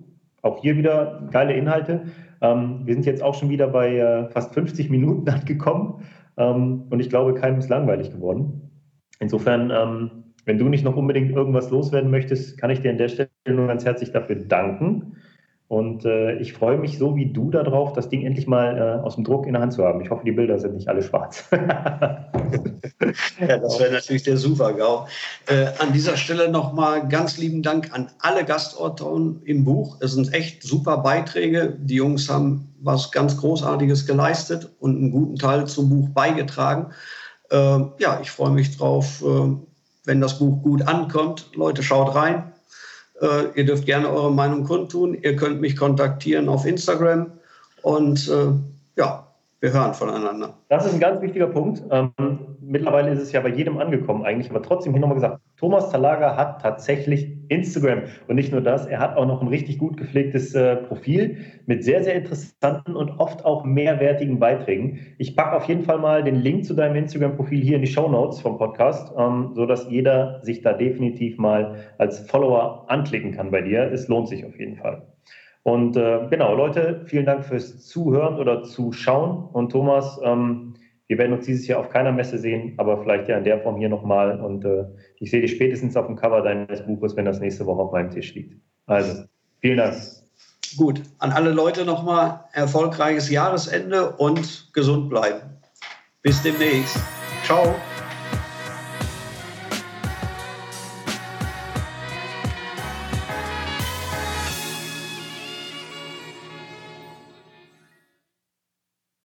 Auch hier wieder geile Inhalte. Ähm, wir sind jetzt auch schon wieder bei äh, fast 50 Minuten *laughs* angekommen ähm, und ich glaube, keinem ist langweilig geworden. Insofern, ähm, wenn du nicht noch unbedingt irgendwas loswerden möchtest, kann ich dir an der Stelle nur ganz herzlich dafür danken. Und äh, ich freue mich so wie du darauf, das Ding endlich mal äh, aus dem Druck in der Hand zu haben. Ich hoffe, die Bilder sind nicht alle schwarz. *laughs* ja, das wäre natürlich der Super-GAU. Äh, an dieser Stelle nochmal ganz lieben Dank an alle Gastautoren im Buch. Es sind echt super Beiträge. Die Jungs haben was ganz Großartiges geleistet und einen guten Teil zum Buch beigetragen. Äh, ja, ich freue mich drauf, äh, wenn das Buch gut ankommt. Leute, schaut rein äh, ihr dürft gerne eure Meinung kundtun. Ihr könnt mich kontaktieren auf Instagram und äh, ja, wir hören voneinander. Das ist ein ganz wichtiger Punkt. Ähm, mittlerweile ist es ja bei jedem angekommen eigentlich, aber trotzdem hier nochmal gesagt, Thomas Talaga hat tatsächlich Instagram und nicht nur das, er hat auch noch ein richtig gut gepflegtes äh, Profil mit sehr, sehr interessanten und oft auch mehrwertigen Beiträgen. Ich packe auf jeden Fall mal den Link zu deinem Instagram-Profil hier in die Show Notes vom Podcast, ähm, sodass jeder sich da definitiv mal als Follower anklicken kann bei dir. Es lohnt sich auf jeden Fall. Und äh, genau, Leute, vielen Dank fürs Zuhören oder Zuschauen. Und Thomas, ähm, wir werden uns dieses Jahr auf keiner Messe sehen, aber vielleicht ja in der Form hier nochmal. Und äh, ich sehe dich spätestens auf dem Cover deines Buches, wenn das nächste Woche auf meinem Tisch liegt. Also, vielen Dank. Gut, an alle Leute nochmal erfolgreiches Jahresende und gesund bleiben. Bis demnächst. Ciao.